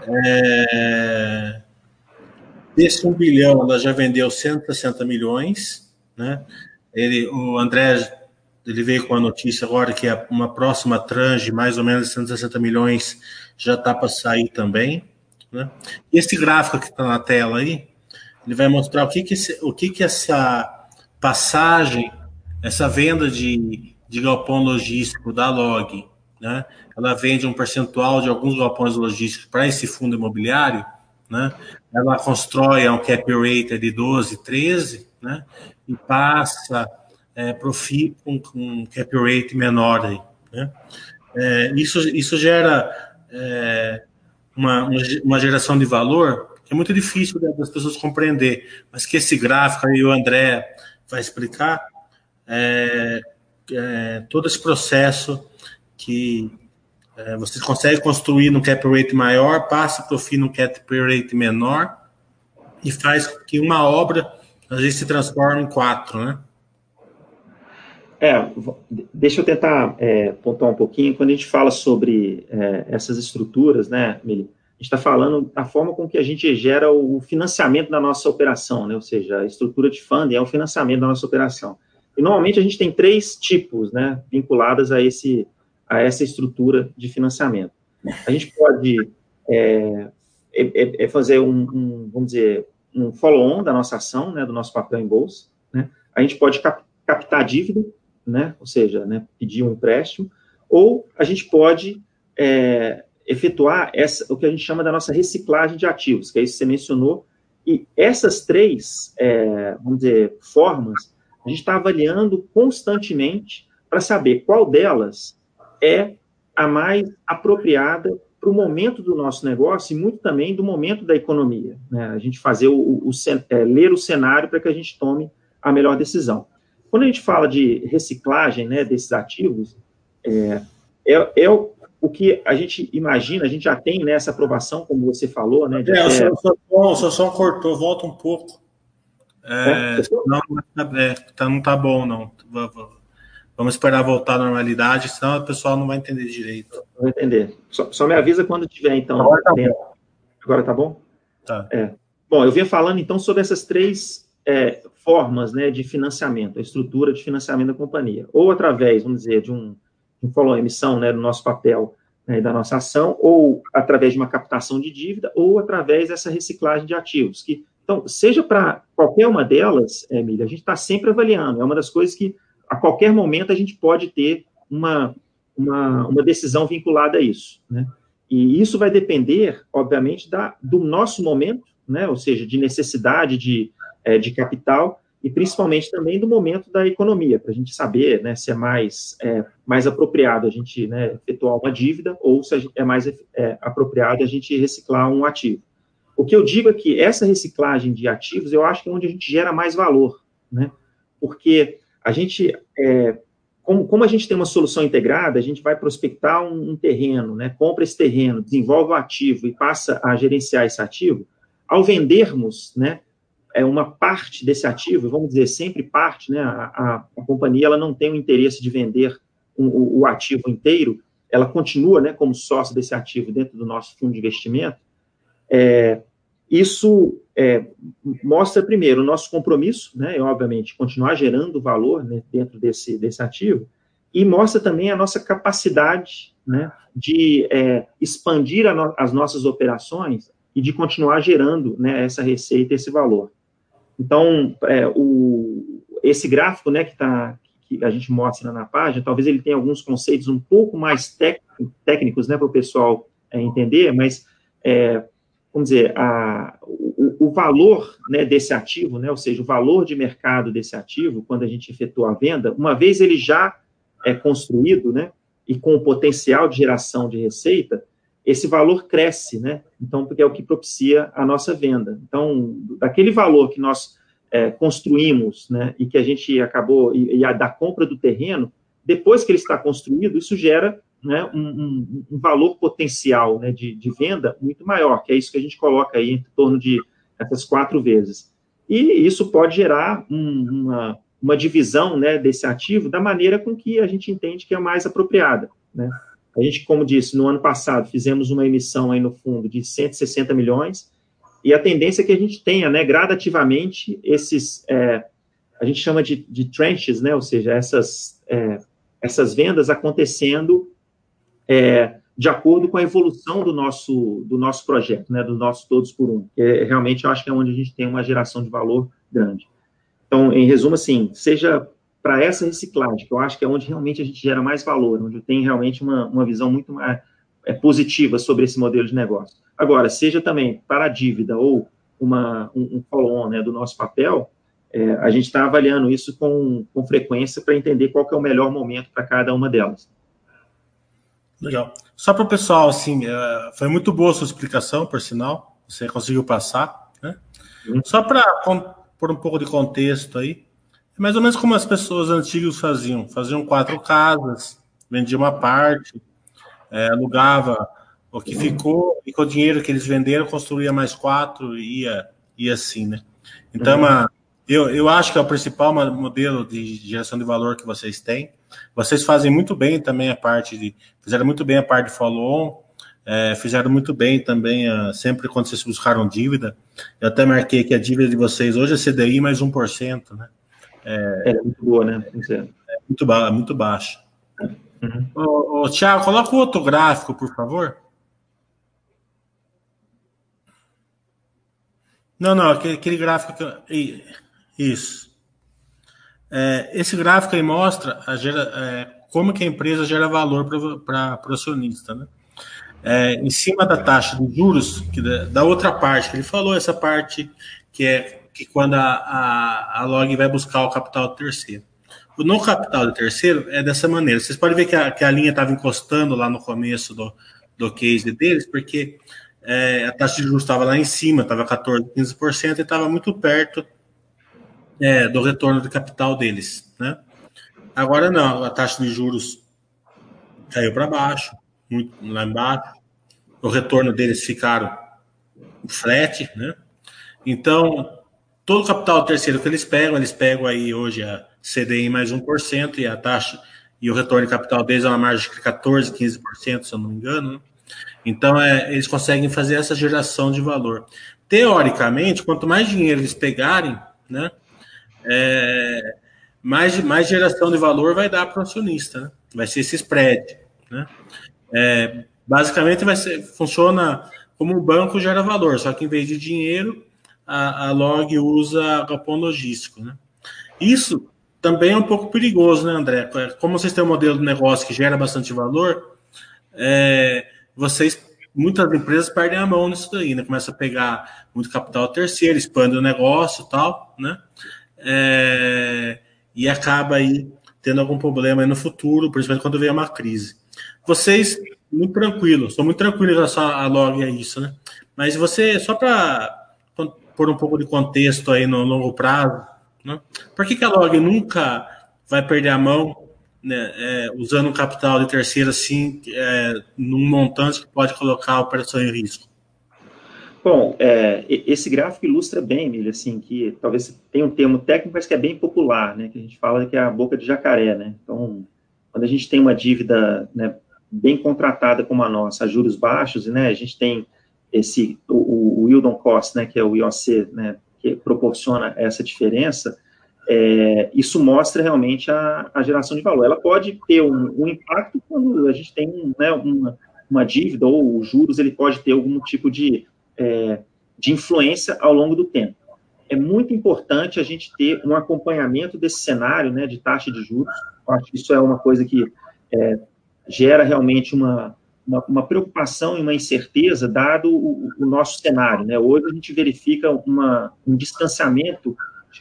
[SPEAKER 1] É, desse 1 bilhão, ela já vendeu 160 milhões. Né? Ele, o André ele veio com a notícia agora que uma próxima tranche, mais ou menos 160 milhões, já está para sair também. Né? Esse gráfico que está na tela aí, ele vai mostrar o que, que, esse, o que, que essa passagem, essa venda de de galpão logístico da Log, né? Ela vende um percentual de alguns galpões logísticos para esse fundo imobiliário, né? Ela constrói um cap rate de 12, 13, né? E passa é, para o FI com, um cap rate menor aí, né? É, isso, isso gera é, uma, uma geração de valor que é muito difícil das pessoas compreender, mas que esse gráfico aí o André vai explicar, é, é, todo esse processo que é, você consegue construir no cap rate maior, passa para o fim no cap rate menor e faz que uma obra às vezes se transforme em quatro, né?
[SPEAKER 2] É, deixa eu tentar é, pontuar um pouquinho. Quando a gente fala sobre é, essas estruturas, né, Mili, a gente está falando da forma com que a gente gera o financiamento da nossa operação, né? Ou seja, a estrutura de funding é o financiamento da nossa operação. E normalmente a gente tem três tipos, né, vinculadas a esse a essa estrutura de financiamento. A gente pode é, é, é, é fazer um, um, vamos dizer, um follow-on da nossa ação, né, do nosso papel em bolsa. Né? A gente pode cap captar dívida, né, ou seja, né, pedir um empréstimo, ou a gente pode é, efetuar essa, o que a gente chama da nossa reciclagem de ativos, que é isso que você mencionou. E essas três, é, vamos dizer, formas, a gente está avaliando constantemente para saber qual delas é a mais apropriada para o momento do nosso negócio e muito também do momento da economia. Né? A gente fazer o, o, o é, ler o cenário para que a gente tome a melhor decisão. Quando a gente fala de reciclagem né, desses ativos, é, é, é o, o, que a gente imagina, a gente já tem nessa né, aprovação, como você falou, né?
[SPEAKER 1] De é, o seu, som, cortou, volta um pouco. É, não, é, tá, não tá bom, não. Vamos esperar voltar à normalidade, senão o pessoal não vai entender direito.
[SPEAKER 2] Não vai entender. Só, só, me avisa quando tiver, então. Agora tá bom. Agora tá bom?
[SPEAKER 1] Tá.
[SPEAKER 2] É. Bom, eu vinha falando, então, sobre essas três é, formas né, de financiamento, a estrutura de financiamento da companhia. Ou através, vamos dizer, de um, um follow emissão né, do nosso papel né, da nossa ação, ou através de uma captação de dívida, ou através dessa reciclagem de ativos, que então, seja para qualquer uma delas, Emília, a gente está sempre avaliando. É uma das coisas que, a qualquer momento, a gente pode ter uma, uma, uma decisão vinculada a isso. Né? E isso vai depender, obviamente, da, do nosso momento, né? ou seja, de necessidade de, é, de capital, e principalmente também do momento da economia, para a gente saber né, se é mais, é, mais apropriado a gente né, efetuar uma dívida ou se é mais é, apropriado a gente reciclar um ativo. O que eu digo é que essa reciclagem de ativos, eu acho que é onde a gente gera mais valor, né? Porque a gente, é, como, como, a gente tem uma solução integrada, a gente vai prospectar um, um terreno, né? Compra esse terreno, desenvolve o ativo e passa a gerenciar esse ativo. Ao vendermos, né? É uma parte desse ativo, vamos dizer sempre parte, né? A, a, a companhia ela não tem o interesse de vender um, o, o ativo inteiro, ela continua, né? Como sócio desse ativo dentro do nosso fundo de investimento é, isso é, mostra, primeiro, o nosso compromisso, né, e, obviamente, continuar gerando valor né, dentro desse, desse ativo, e mostra também a nossa capacidade né, de é, expandir no, as nossas operações e de continuar gerando né, essa receita, esse valor. Então, é, o, esse gráfico né, que, tá, que a gente mostra na página, talvez ele tenha alguns conceitos um pouco mais técnicos né, para o pessoal é, entender, mas é, vamos dizer, a, o, o, valor né, desse ativo, né, ou seja, o valor de mercado desse ativo, quando a gente efetua a venda, uma vez ele já é construído, né, e com o potencial de geração de receita, esse valor cresce, né? Então, porque é o que propicia a nossa venda. Então, daquele valor que nós é, construímos, né, e que a gente acabou, e, e a da compra do terreno, depois que ele está construído, isso gera né, um, um, um, valor potencial né, de, de, venda muito maior, que é isso que a gente coloca aí em torno de essas quatro vezes. E isso pode gerar um, uma, uma divisão né, desse ativo da maneira com que a gente entende que é mais apropriada. Né? A gente, como disse, no ano passado fizemos uma emissão aí no fundo de 160 milhões, e a tendência é que a gente tenha, né, gradativamente, esses, é, a gente chama de, de trenches, né, ou seja, essas, é, essas vendas acontecendo é, de acordo com a evolução do nosso, do nosso projeto, né, do nosso Todos por Um. É, realmente, eu acho que é onde a gente tem uma geração de valor grande. Então, em resumo, assim, seja para essa reciclagem, que eu acho que é onde realmente a gente gera mais valor, onde tem realmente uma, uma visão muito mais é, positiva sobre esse modelo de negócio. Agora, seja também para a dívida ou uma, um, um follow-on né, do nosso papel, é, a gente está avaliando isso com, com frequência para entender qual é o melhor momento para cada uma delas.
[SPEAKER 1] Legal. Só para o pessoal, assim, é, foi muito boa a sua explicação, por sinal, você conseguiu passar, né? Uhum. Só para pôr um pouco de contexto aí, é mais ou menos como as pessoas antigas faziam. Faziam quatro casas, vendiam uma parte, é, alugava o que ficou, e com o dinheiro que eles venderam, construía mais quatro e ia, ia assim, né? Então, uhum. eu, eu acho que é o principal modelo de geração de valor que vocês têm. Vocês fazem muito bem também a parte de. Fizeram muito bem a parte de follow-on, é, fizeram muito bem também, a, sempre quando vocês buscaram dívida. Eu até marquei que a dívida de vocês hoje é CDI mais 1%, né?
[SPEAKER 2] É, é muito boa, né?
[SPEAKER 1] É muito, ba muito baixa. Uhum. Ô, ô, Tiago, coloca o outro gráfico, por favor. Não, não, aquele, aquele gráfico que. Isso. É, esse gráfico aí mostra a gera, é, como que a empresa gera valor para o acionista. Né? É, em cima da taxa de juros, que da, da, outra parte, que ele falou, essa parte que é que quando a, a, a log vai buscar o capital do terceiro. O não capital do terceiro é dessa maneira. Vocês podem ver que a, que a linha estava encostando lá no começo do, do case deles, porque é, a taxa de juros estava lá em cima, estava 14, 15%, e estava muito perto é, do retorno de capital deles, né? Agora não, a taxa de juros caiu para baixo, muito lá embaixo. O retorno deles ficaram flat, né? Então, todo o capital terceiro que eles pegam, eles pegam aí hoje a CDI mais 1% e a taxa e o retorno de capital deles é uma margem de 14, 15%, se eu não me engano. Né? Então, é, eles conseguem fazer essa geração de valor. Teoricamente, quanto mais dinheiro eles pegarem, né, é, mais, mais geração de valor vai dar para o acionista, né? vai ser esse spread. Né? É, basicamente vai ser, funciona como um banco gera valor, só que em vez de dinheiro, a, a log usa galpão logístico. Né? Isso também é um pouco perigoso, né, André? Como vocês têm um modelo de negócio que gera bastante valor, é, vocês, muitas empresas perdem a mão nisso daí, né? Começa a pegar muito capital terceiro, expande o negócio e tal, né? é, e acaba aí tendo algum problema no futuro, principalmente quando vem uma crise. Vocês, muito tranquilos, são muito tranquilos em relação a log a isso, né? Mas você, só para pôr um pouco de contexto aí no longo prazo, né? por que, que a log nunca vai perder a mão né, é, usando capital de terceiro assim, é, num montante que pode colocar a operação em risco?
[SPEAKER 2] Bom, é, esse gráfico ilustra bem, Emílio, assim, que talvez tenha um termo técnico, mas que é bem popular, né, que a gente fala que é a boca de jacaré, né, então, quando a gente tem uma dívida, né, bem contratada como a nossa, a juros baixos, né, a gente tem esse, o, o yield on cost, né, que é o IOC, né, que proporciona essa diferença, é, isso mostra realmente a, a, geração de valor. Ela pode ter um, um impacto quando a gente tem né, uma, uma dívida ou os juros, ele pode ter algum tipo de é, de influência ao longo do tempo. É muito importante a gente ter um acompanhamento desse cenário né, de taxa de juros. Eu acho que isso é uma coisa que é, gera realmente uma, uma, uma, preocupação e uma incerteza, dado o, o, nosso cenário. Né? Hoje a gente verifica uma, um distanciamento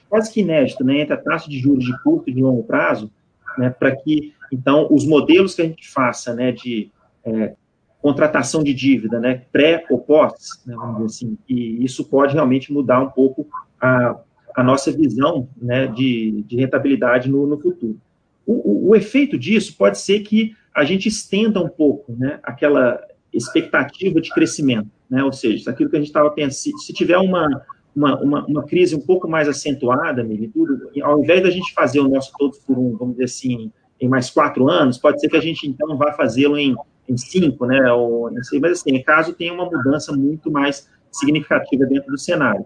[SPEAKER 2] quase que inédito né, entre a taxa de juros de curto e de longo prazo, né, para que, então, os modelos que a gente faça né, de é, contratação de dívida, né, pré ou pós, né, vamos dizer assim, e isso pode realmente mudar um pouco a, a nossa visão, né, de, de rentabilidade no, no futuro. O, o, o, efeito disso pode ser que a gente estenda um pouco, né, aquela expectativa de crescimento, né, ou seja, aquilo que a gente estava pensando, se tiver uma, uma, uma, uma, crise um pouco mais acentuada, tudo, ao invés da gente fazer o nosso todos por um, vamos dizer assim, em mais quatro anos, pode ser que a gente, então, vá fazê-lo em em cinco, né, ou não sei, mas assim, caso tenha uma mudança muito mais significativa dentro do cenário.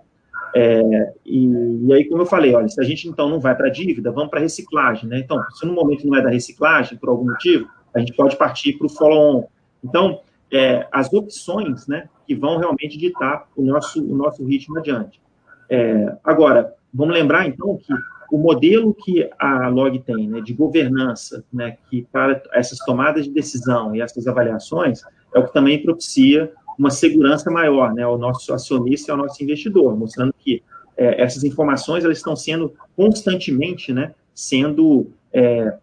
[SPEAKER 2] É, e, e, aí, como eu falei, olha, se a gente então não vai para a dívida, vamos para a reciclagem, né? Então, se no momento não é da reciclagem, por algum motivo, a gente pode partir para o follow-on. Então, é, as opções, né, que vão realmente ditar o nosso, o nosso ritmo adiante. É, agora, vamos lembrar então que o modelo que a Log tem, né, de governança, né, que para essas tomadas de decisão e essas avaliações, é o que também propicia uma segurança maior, né, ao nosso acionista e ao nosso investidor, mostrando que é, essas informações elas estão sendo constantemente, né, sendo é,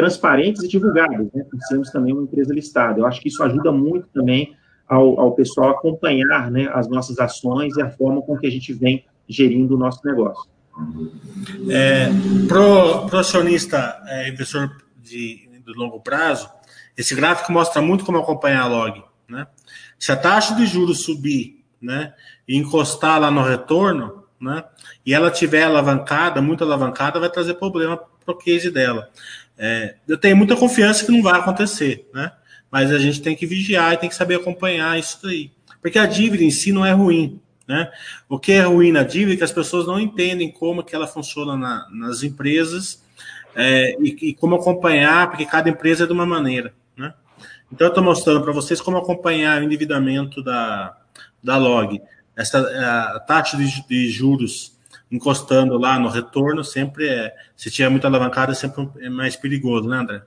[SPEAKER 2] transparentes e divulgadas, né, por sermos também uma empresa listada. Eu acho que isso ajuda muito também ao, ao pessoal acompanhar, né, as nossas ações e a forma com que a gente vem gerindo o nosso negócio.
[SPEAKER 1] É, pro, pro acionista é, investidor de, de longo prazo, esse gráfico mostra muito como acompanhar a log. Né? Se a taxa de juros subir né, e encostar lá no retorno, né, e ela tiver alavancada, muito alavancada, vai trazer problema para o case dela. É, eu tenho muita confiança que não vai acontecer, né? mas a gente tem que vigiar e tem que saber acompanhar isso daí. Porque a dívida em si não é ruim. Né? O que é ruim na dívida é que as pessoas não entendem como que ela funciona na, nas empresas é, e, e, como acompanhar, porque cada empresa é de uma maneira. Né? Então, eu estou mostrando para vocês como acompanhar o endividamento da, da log. Essa, a taxa de, de juros encostando lá no retorno sempre é, se tiver muita alavancada, é sempre é mais perigoso, né, André?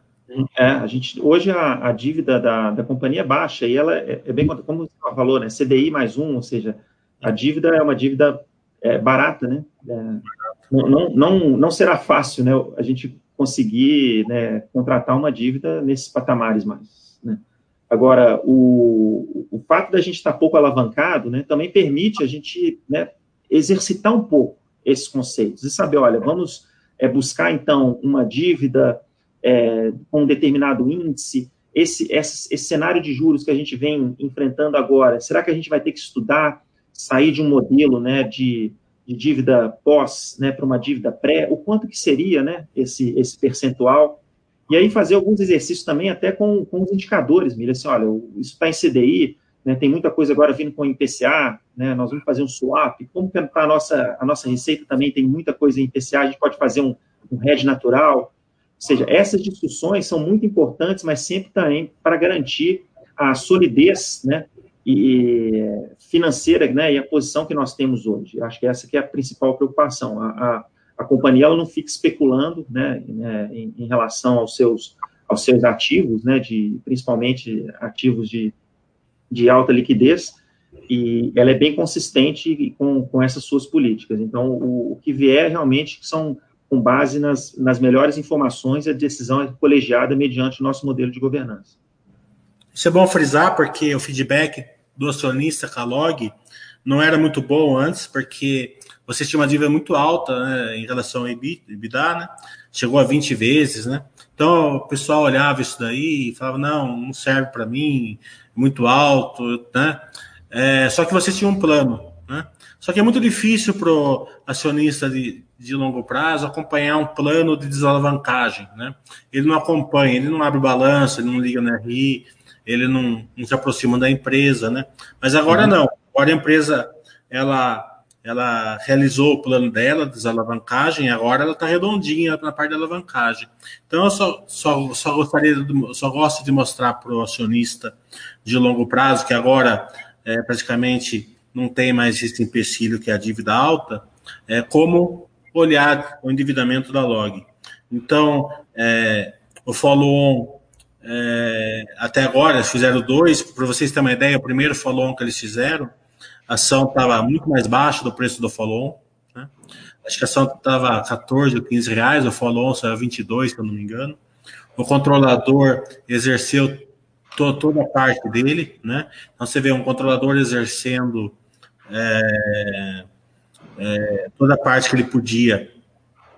[SPEAKER 2] É, a gente, hoje a, a dívida da, da companhia é baixa e ela é, é bem, como você falou, né, CDI mais um, ou seja, a dívida é uma dívida é, barata, né? É, não, não, não será fácil, né? A gente conseguir né, contratar uma dívida nesses patamares mais, né? Agora, o, o fato da gente estar pouco alavancado, né, também permite a gente né, exercitar um pouco esses conceitos. E saber, olha, vamos é, buscar então uma dívida é, com um determinado índice, esse, esse, esse cenário de juros que a gente vem enfrentando agora, será que a gente vai ter que estudar sair de um modelo né, de, de dívida pós né, para uma dívida pré, o quanto que seria né, esse, esse percentual, e aí fazer alguns exercícios também até com, com os indicadores, Miriam, assim, olha, isso está em CDI, né, tem muita coisa agora vindo com IPCA, né, nós vamos fazer um swap, como que a nossa, a nossa receita também tem muita coisa em IPCA, a gente pode fazer um, um hedge natural, ou seja, essas discussões são muito importantes, mas sempre também para garantir a solidez né, e financeira, né, e a posição que nós temos hoje. Acho que essa que é a principal preocupação. A, a, a companhia ela não fica especulando, né, né em, em, relação aos seus aos seus ativos, né, de principalmente ativos de, de alta liquidez, e ela é bem consistente com, com essas suas políticas. Então, o, o que vier realmente são com base nas, nas melhores informações a decisão é colegiada mediante o nosso modelo de governança.
[SPEAKER 1] Isso é bom frisar, porque o feedback do acionista Calog não era muito bom antes, porque você tinha uma dívida muito alta né, em relação ao EBITDA, né? chegou a 20 vezes, né? Então o pessoal olhava isso daí e falava, não, não serve para mim, muito alto, né? É, só que você tinha um plano, né? Só que é muito difícil para o acionista de, de longo prazo acompanhar um plano de desalavancagem, né? Ele não acompanha, ele não abre balanço, ele não liga no RI, ele não, não se aproxima da empresa, né? Mas agora uhum. não, agora a empresa, ela ela realizou o plano dela, desalavancagem, agora ela está redondinha na parte da alavancagem. Então, eu só, só, só gostaria, de, só gosto de mostrar para o acionista de longo prazo, que agora é, praticamente não tem mais esse empecilho que é a dívida alta, é, como olhar o endividamento da log. Então, é, o follow-on, é, até agora, fizeram dois, para vocês terem uma ideia, o primeiro follow-on que eles fizeram, a ação estava muito mais baixa do preço do follow né? Acho que a ação estava 14 ou 15 reais, o follow saiu 22, se eu não me engano. O controlador exerceu toda a parte dele, né? Então você vê um controlador exercendo é, é, toda a parte que ele podia,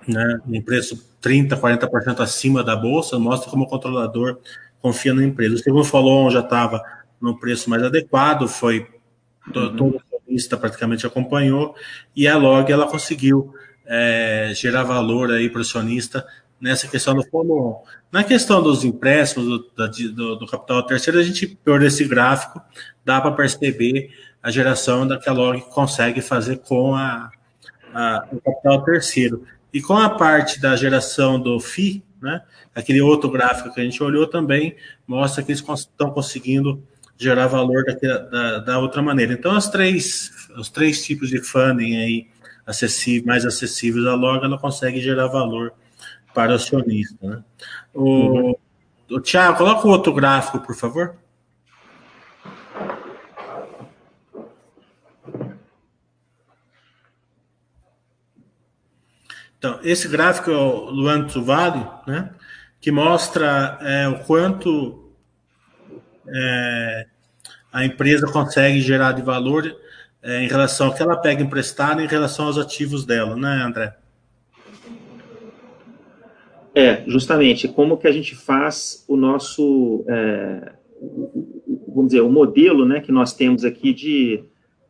[SPEAKER 1] né? Em preço 30, 40% acima da bolsa, mostra como o controlador confia na empresa. O segundo follow já estava no preço mais adequado, foi Todo uhum. acionista praticamente acompanhou, e a Log ela conseguiu é, gerar valor aí para o acionista nessa questão do follow-on. Na questão dos empréstimos do, do, do, capital terceiro, a gente, por esse gráfico, dá para perceber a geração da que Log consegue fazer com a, a, o capital terceiro. E com a parte da geração do FI, né, aquele outro gráfico que a gente olhou também, mostra que eles estão conseguindo gerar valor da, da, da, outra maneira. Então, as três, os três tipos de funding aí acessíveis, mais acessíveis à Log, ela consegue gerar valor para o acionista. Né? O, uhum. o Tiago, coloca o outro gráfico, por favor. Então, esse gráfico é o Luan Vale, né, que mostra é, o quanto é, a empresa consegue gerar de valor é, em relação ao que ela pega emprestado em relação aos ativos dela, né, André?
[SPEAKER 2] É, justamente, como que a gente faz o nosso, é, vamos dizer, o modelo né, que nós temos aqui de,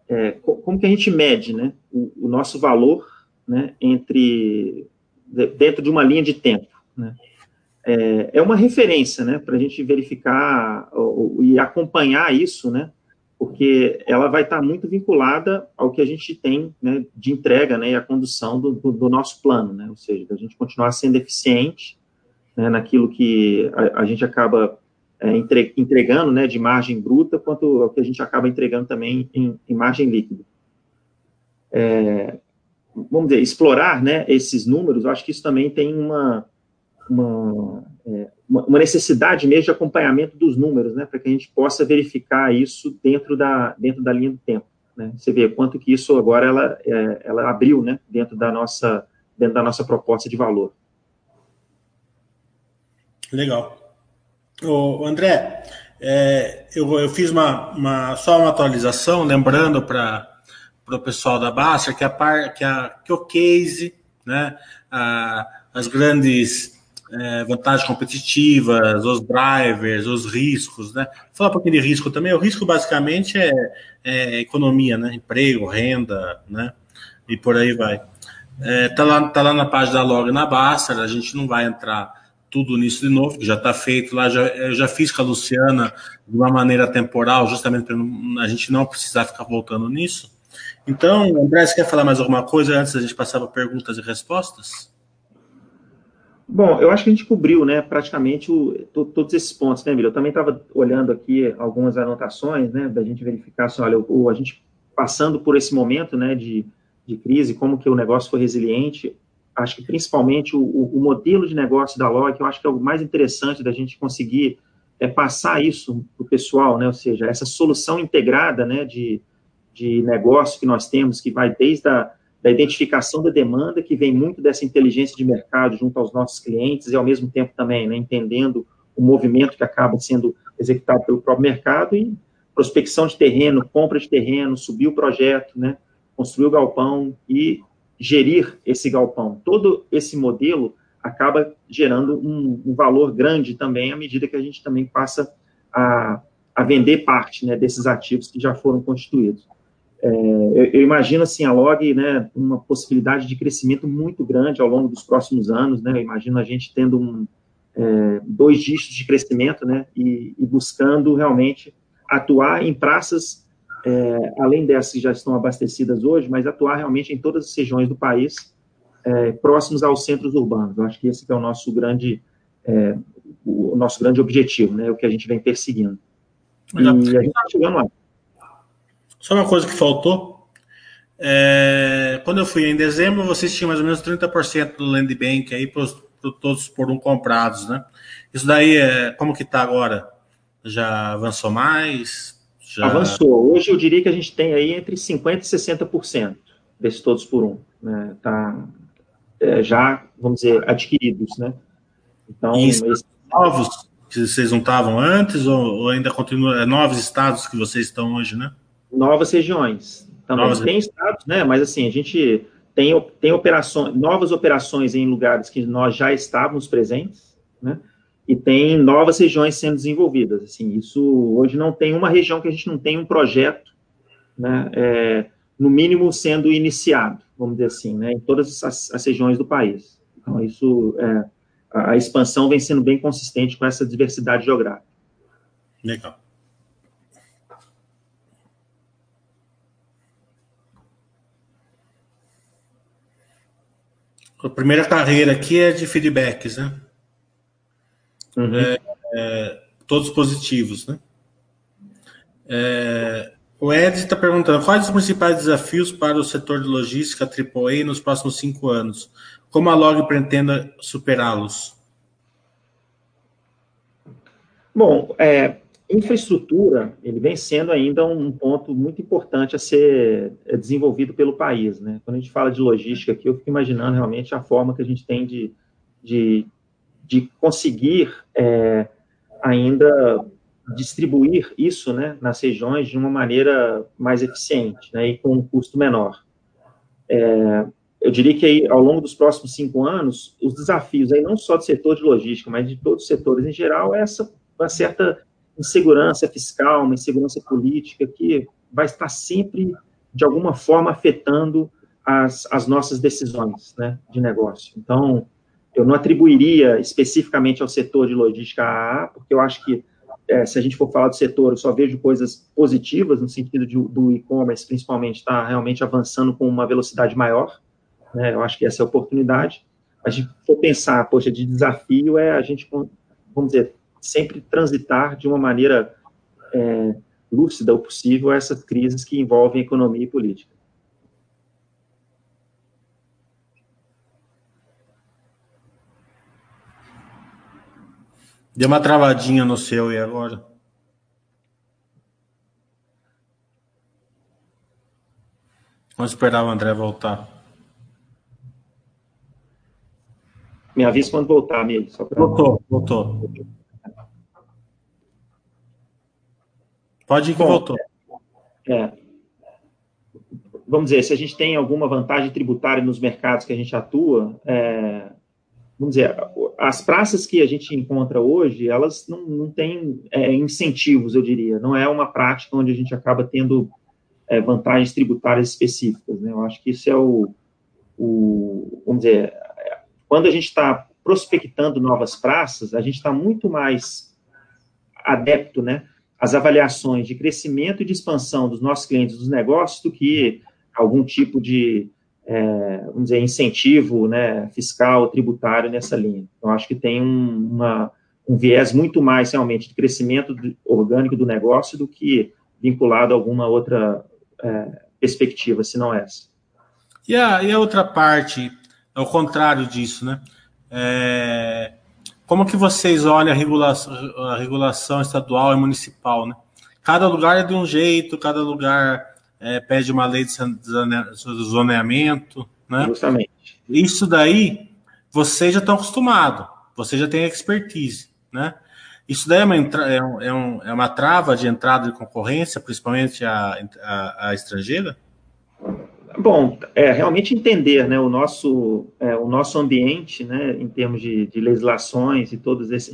[SPEAKER 2] é, como que a gente mede né, o, o nosso valor né, entre, dentro de uma linha de tempo, né? é, é uma referência, né, para a gente verificar e acompanhar isso, né, porque ela vai estar muito vinculada ao que a gente tem né, de entrega né, e a condução do, do, do nosso plano, né, ou seja, a gente continuar sendo eficiente né, naquilo que a, a gente acaba é, entre, entregando né, de margem bruta, quanto ao que a gente acaba entregando também em, em margem líquida. É, vamos dizer, explorar né, esses números, eu acho que isso também tem uma, uma, é, uma, necessidade mesmo de acompanhamento dos números, né, para que a gente possa verificar isso dentro da, dentro da linha do tempo. Né? Você vê quanto que isso agora ela, é, ela abriu né, dentro, da nossa, dentro da nossa proposta de valor.
[SPEAKER 1] Legal. O André, é, eu, eu fiz uma, uma, só uma atualização, lembrando para o pessoal da Basta que a, que, a, que o case, né, a, as grandes é, vantagens competitivas, os drivers, os riscos, né? Falar pouquinho de risco também. O risco basicamente é, é economia, né? Emprego, renda, né? E por aí vai. É, tá, lá, tá lá na página da Log na Baster, a gente não vai entrar tudo nisso de novo, que já está feito lá. Já, eu já fiz com a Luciana de uma maneira temporal, justamente para a gente não precisar ficar voltando nisso. Então, André, você quer falar mais alguma coisa antes da gente passar para perguntas e respostas?
[SPEAKER 2] Bom, eu acho que a gente cobriu, né, praticamente o, to, todos esses pontos, né, Emílio? Eu também estava olhando aqui algumas anotações, né, da gente verificar, assim, olha, o, a gente passando por esse momento, né, de, de crise, como que o negócio foi resiliente, acho que principalmente o, o modelo de negócio da Log, eu acho que é o mais interessante da gente conseguir é passar isso para o pessoal, né, ou seja, essa solução integrada, né, de, de negócio que nós temos, que vai desde a da identificação da demanda, que vem muito dessa inteligência de mercado junto aos nossos clientes e, ao mesmo tempo, também né, entendendo o movimento que acaba sendo executado pelo próprio mercado e prospecção de terreno, compra de terreno, subir o projeto, né, construir o galpão e gerir esse galpão. Todo esse modelo acaba gerando um, um valor grande também à medida que a gente também passa a, a vender parte né, desses ativos que já foram constituídos. É, eu, eu, imagino assim a Log, né, uma possibilidade de crescimento muito grande ao longo dos próximos anos, né? Eu imagino a gente tendo um, é, dois dígitos de crescimento, né, e, e buscando realmente atuar em praças é, além dessas que já estão abastecidas hoje, mas atuar realmente em todas as regiões do país é, próximos aos centros urbanos. Eu acho que esse que é o nosso grande é, o nosso grande objetivo, né, o que a gente vem perseguindo. E a gente está chegando lá.
[SPEAKER 1] Só uma coisa que faltou. É, quando eu fui em dezembro, vocês tinham mais ou menos 30% do Land Bank aí para todos por um comprados, né? Isso daí, é, como que está agora? Já avançou mais? Já...
[SPEAKER 2] Avançou. Hoje eu diria que a gente tem aí entre 50% e 60% desses todos por um. Né? Tá, é, já, vamos dizer, adquiridos, né?
[SPEAKER 1] Então, esse... novos que vocês não estavam antes ou, ou ainda continua, é novos estados que vocês estão hoje, né?
[SPEAKER 2] Novas regiões. Também novas tem estados, né? Mas assim, a gente tem, tem operações, novas operações em lugares que nós já estávamos presentes, né? E tem novas regiões sendo desenvolvidas. Assim, isso hoje não tem uma região que a gente não tem um projeto, né? É, no mínimo sendo iniciado, vamos dizer assim, né? Em todas as, as regiões do país. Então, isso é, a, a expansão vem sendo bem consistente com essa diversidade geográfica.
[SPEAKER 1] Legal. A primeira carreira aqui é de feedbacks, né? Uhum. É, é, todos positivos, né? É, o Ed está perguntando quais os principais desafios para o setor de logística AAA nos próximos cinco anos? Como a Log pretende superá-los?
[SPEAKER 2] Bom, é, infraestrutura, ele vem sendo ainda um ponto muito importante a ser é, desenvolvido pelo país, né? Quando a gente fala de logística aqui, eu fico imaginando realmente a forma que a gente tem de, de, de conseguir é, ainda distribuir isso, né, nas regiões de uma maneira mais eficiente, né, e com um custo menor. É, eu diria que aí, ao longo dos próximos cinco anos, os desafios aí não só do setor de logística, mas de todos os setores em geral, é essa uma certa insegurança fiscal, uma insegurança política que vai estar sempre, de alguma forma, afetando as, as nossas decisões né, de negócio. Então, eu não atribuiria especificamente ao setor de logística AA, porque eu acho que, é, se a gente for falar do setor, eu só vejo coisas positivas, no sentido de, do e-commerce, principalmente, está realmente avançando com uma velocidade maior. Né, eu acho que essa é a oportunidade. A gente for pensar, poxa, de desafio é a gente, vamos dizer, sempre transitar de uma maneira é, lúcida o possível essas crises que envolvem economia e política.
[SPEAKER 1] Deu uma travadinha no seu e agora? Vamos esperar o André voltar.
[SPEAKER 2] Me avisa quando voltar, amigo.
[SPEAKER 1] Voltou, voltou. Pode ir que Bom, voltou.
[SPEAKER 2] É, vamos dizer, se a gente tem alguma vantagem tributária nos mercados que a gente atua, é, vamos dizer, as praças que a gente encontra hoje, elas não, não têm é, incentivos, eu diria. Não é uma prática onde a gente acaba tendo é, vantagens tributárias específicas. Né? Eu acho que isso é o, o vamos dizer, quando a gente está prospectando novas praças, a gente está muito mais adepto, né, as avaliações de crescimento e de expansão dos nossos clientes, dos negócios, do que algum tipo de, é, vamos dizer, incentivo né, fiscal, tributário nessa linha. Então, acho que tem um, uma, um viés muito mais, realmente, de crescimento orgânico do negócio do que vinculado a alguma outra é, perspectiva, se não essa.
[SPEAKER 1] E a, e a outra parte, ao contrário disso, né? É, como que vocês olham a regulação, a regulação estadual e municipal, né? Cada lugar é de um jeito, cada lugar é, pede uma lei de zoneamento, né?
[SPEAKER 2] Justamente.
[SPEAKER 1] Isso daí, vocês já estão acostumados, você já tem expertise, né? Isso daí é uma, é, um, é uma trava de entrada de concorrência, principalmente a, a, a estrangeira?
[SPEAKER 2] Bom, é realmente entender né, o, nosso, é, o nosso ambiente, né, em termos de, de legislações e todas esses,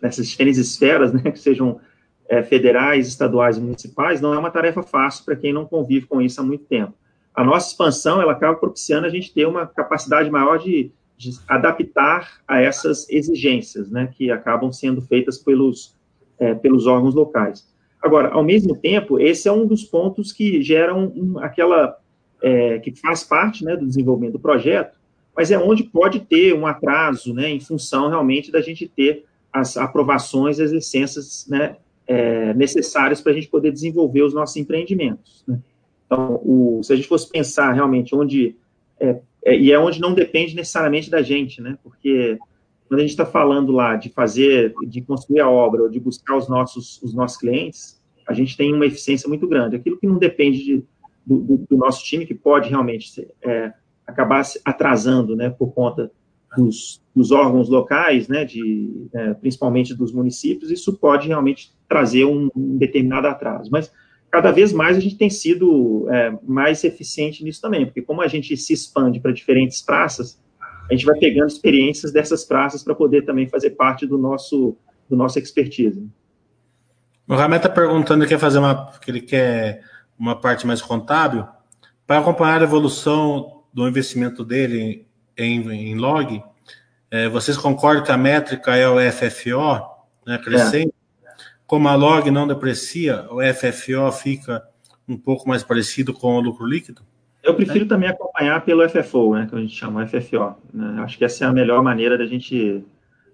[SPEAKER 2] nessas diferentes esferas, né, que sejam é, federais, estaduais e municipais, não é uma tarefa fácil para quem não convive com isso há muito tempo. A nossa expansão, ela acaba propiciando a gente ter uma capacidade maior de, de adaptar a essas exigências, né, que acabam sendo feitas pelos, é, pelos órgãos locais. Agora, ao mesmo tempo, esse é um dos pontos que geram aquela é, que faz parte né, do desenvolvimento do projeto, mas é onde pode ter um atraso, né, em função realmente da gente ter as aprovações, as licenças né, é, necessárias para a gente poder desenvolver os nossos empreendimentos. Né? Então, o, se a gente fosse pensar realmente onde é, é, e é onde não depende necessariamente da gente, né? Porque quando a gente está falando lá de fazer, de construir a obra ou de buscar os nossos os nossos clientes, a gente tem uma eficiência muito grande. Aquilo que não depende de, do, do, nosso time, que pode realmente ser, é, acabar atrasando, né, por conta dos, dos órgãos locais, né, de, é, principalmente dos municípios, isso pode realmente trazer um, um, determinado atraso. Mas cada vez mais a gente tem sido é, mais eficiente nisso também, porque como a gente se expande para diferentes praças, a gente vai pegando experiências dessas praças para poder também fazer parte do nosso do nosso expertise.
[SPEAKER 1] O Ramé está perguntando quer fazer uma que ele quer uma parte mais contábil, para acompanhar a evolução do investimento dele em, em log, é, vocês concordam que a métrica é o FFO, né, crescente? É. Como a log não deprecia, o FFO fica um pouco mais parecido com o lucro líquido?
[SPEAKER 2] Eu prefiro é. também acompanhar pelo FFO, né, que a gente chama FFO. Né? Acho que essa é a melhor maneira da gente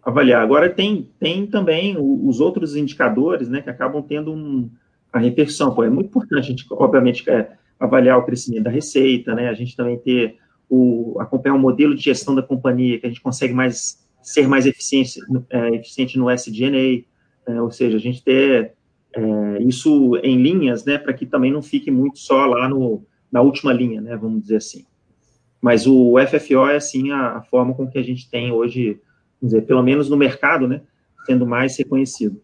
[SPEAKER 2] avaliar. Agora, tem, tem também os outros indicadores né, que acabam tendo um, a repercussão. Pô, é muito importante a gente, obviamente, é, avaliar o crescimento da receita, né? A gente também ter o acompanhar o modelo de gestão da companhia, que a gente consegue mais ser mais eficiente, é, eficiente no SG&A, é, ou seja, a gente ter é, isso em linhas, né, para que também não fique muito só lá no, na última linha, né, vamos dizer assim. Mas o FFO é, assim, a, a forma com que a gente tem hoje, vamos dizer, pelo menos no mercado, né, sendo mais reconhecido.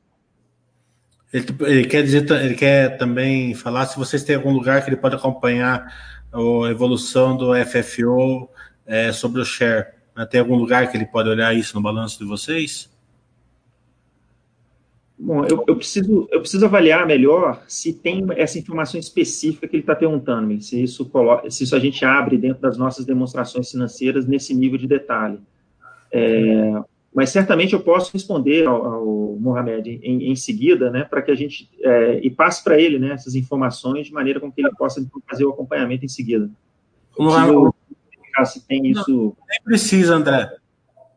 [SPEAKER 1] Ele, ele, quer dizer, ele quer também falar se vocês têm algum lugar que ele pode acompanhar a evolução do FFO é, sobre o share. Né? Tem algum lugar que ele pode olhar isso no balanço de vocês?
[SPEAKER 2] Bom, eu, eu, preciso, eu preciso avaliar melhor se tem essa informação específica que ele está perguntando, se isso, coloca, se isso a gente abre dentro das nossas demonstrações financeiras nesse nível de detalhe. É, mas certamente eu posso responder ao, ao Mohamed em, em, seguida, né, para que a gente é, e passe para ele, né, essas informações de maneira com que ele possa fazer o acompanhamento em seguida.
[SPEAKER 1] Mohamed, se tem isso. Não, nem precisa, André.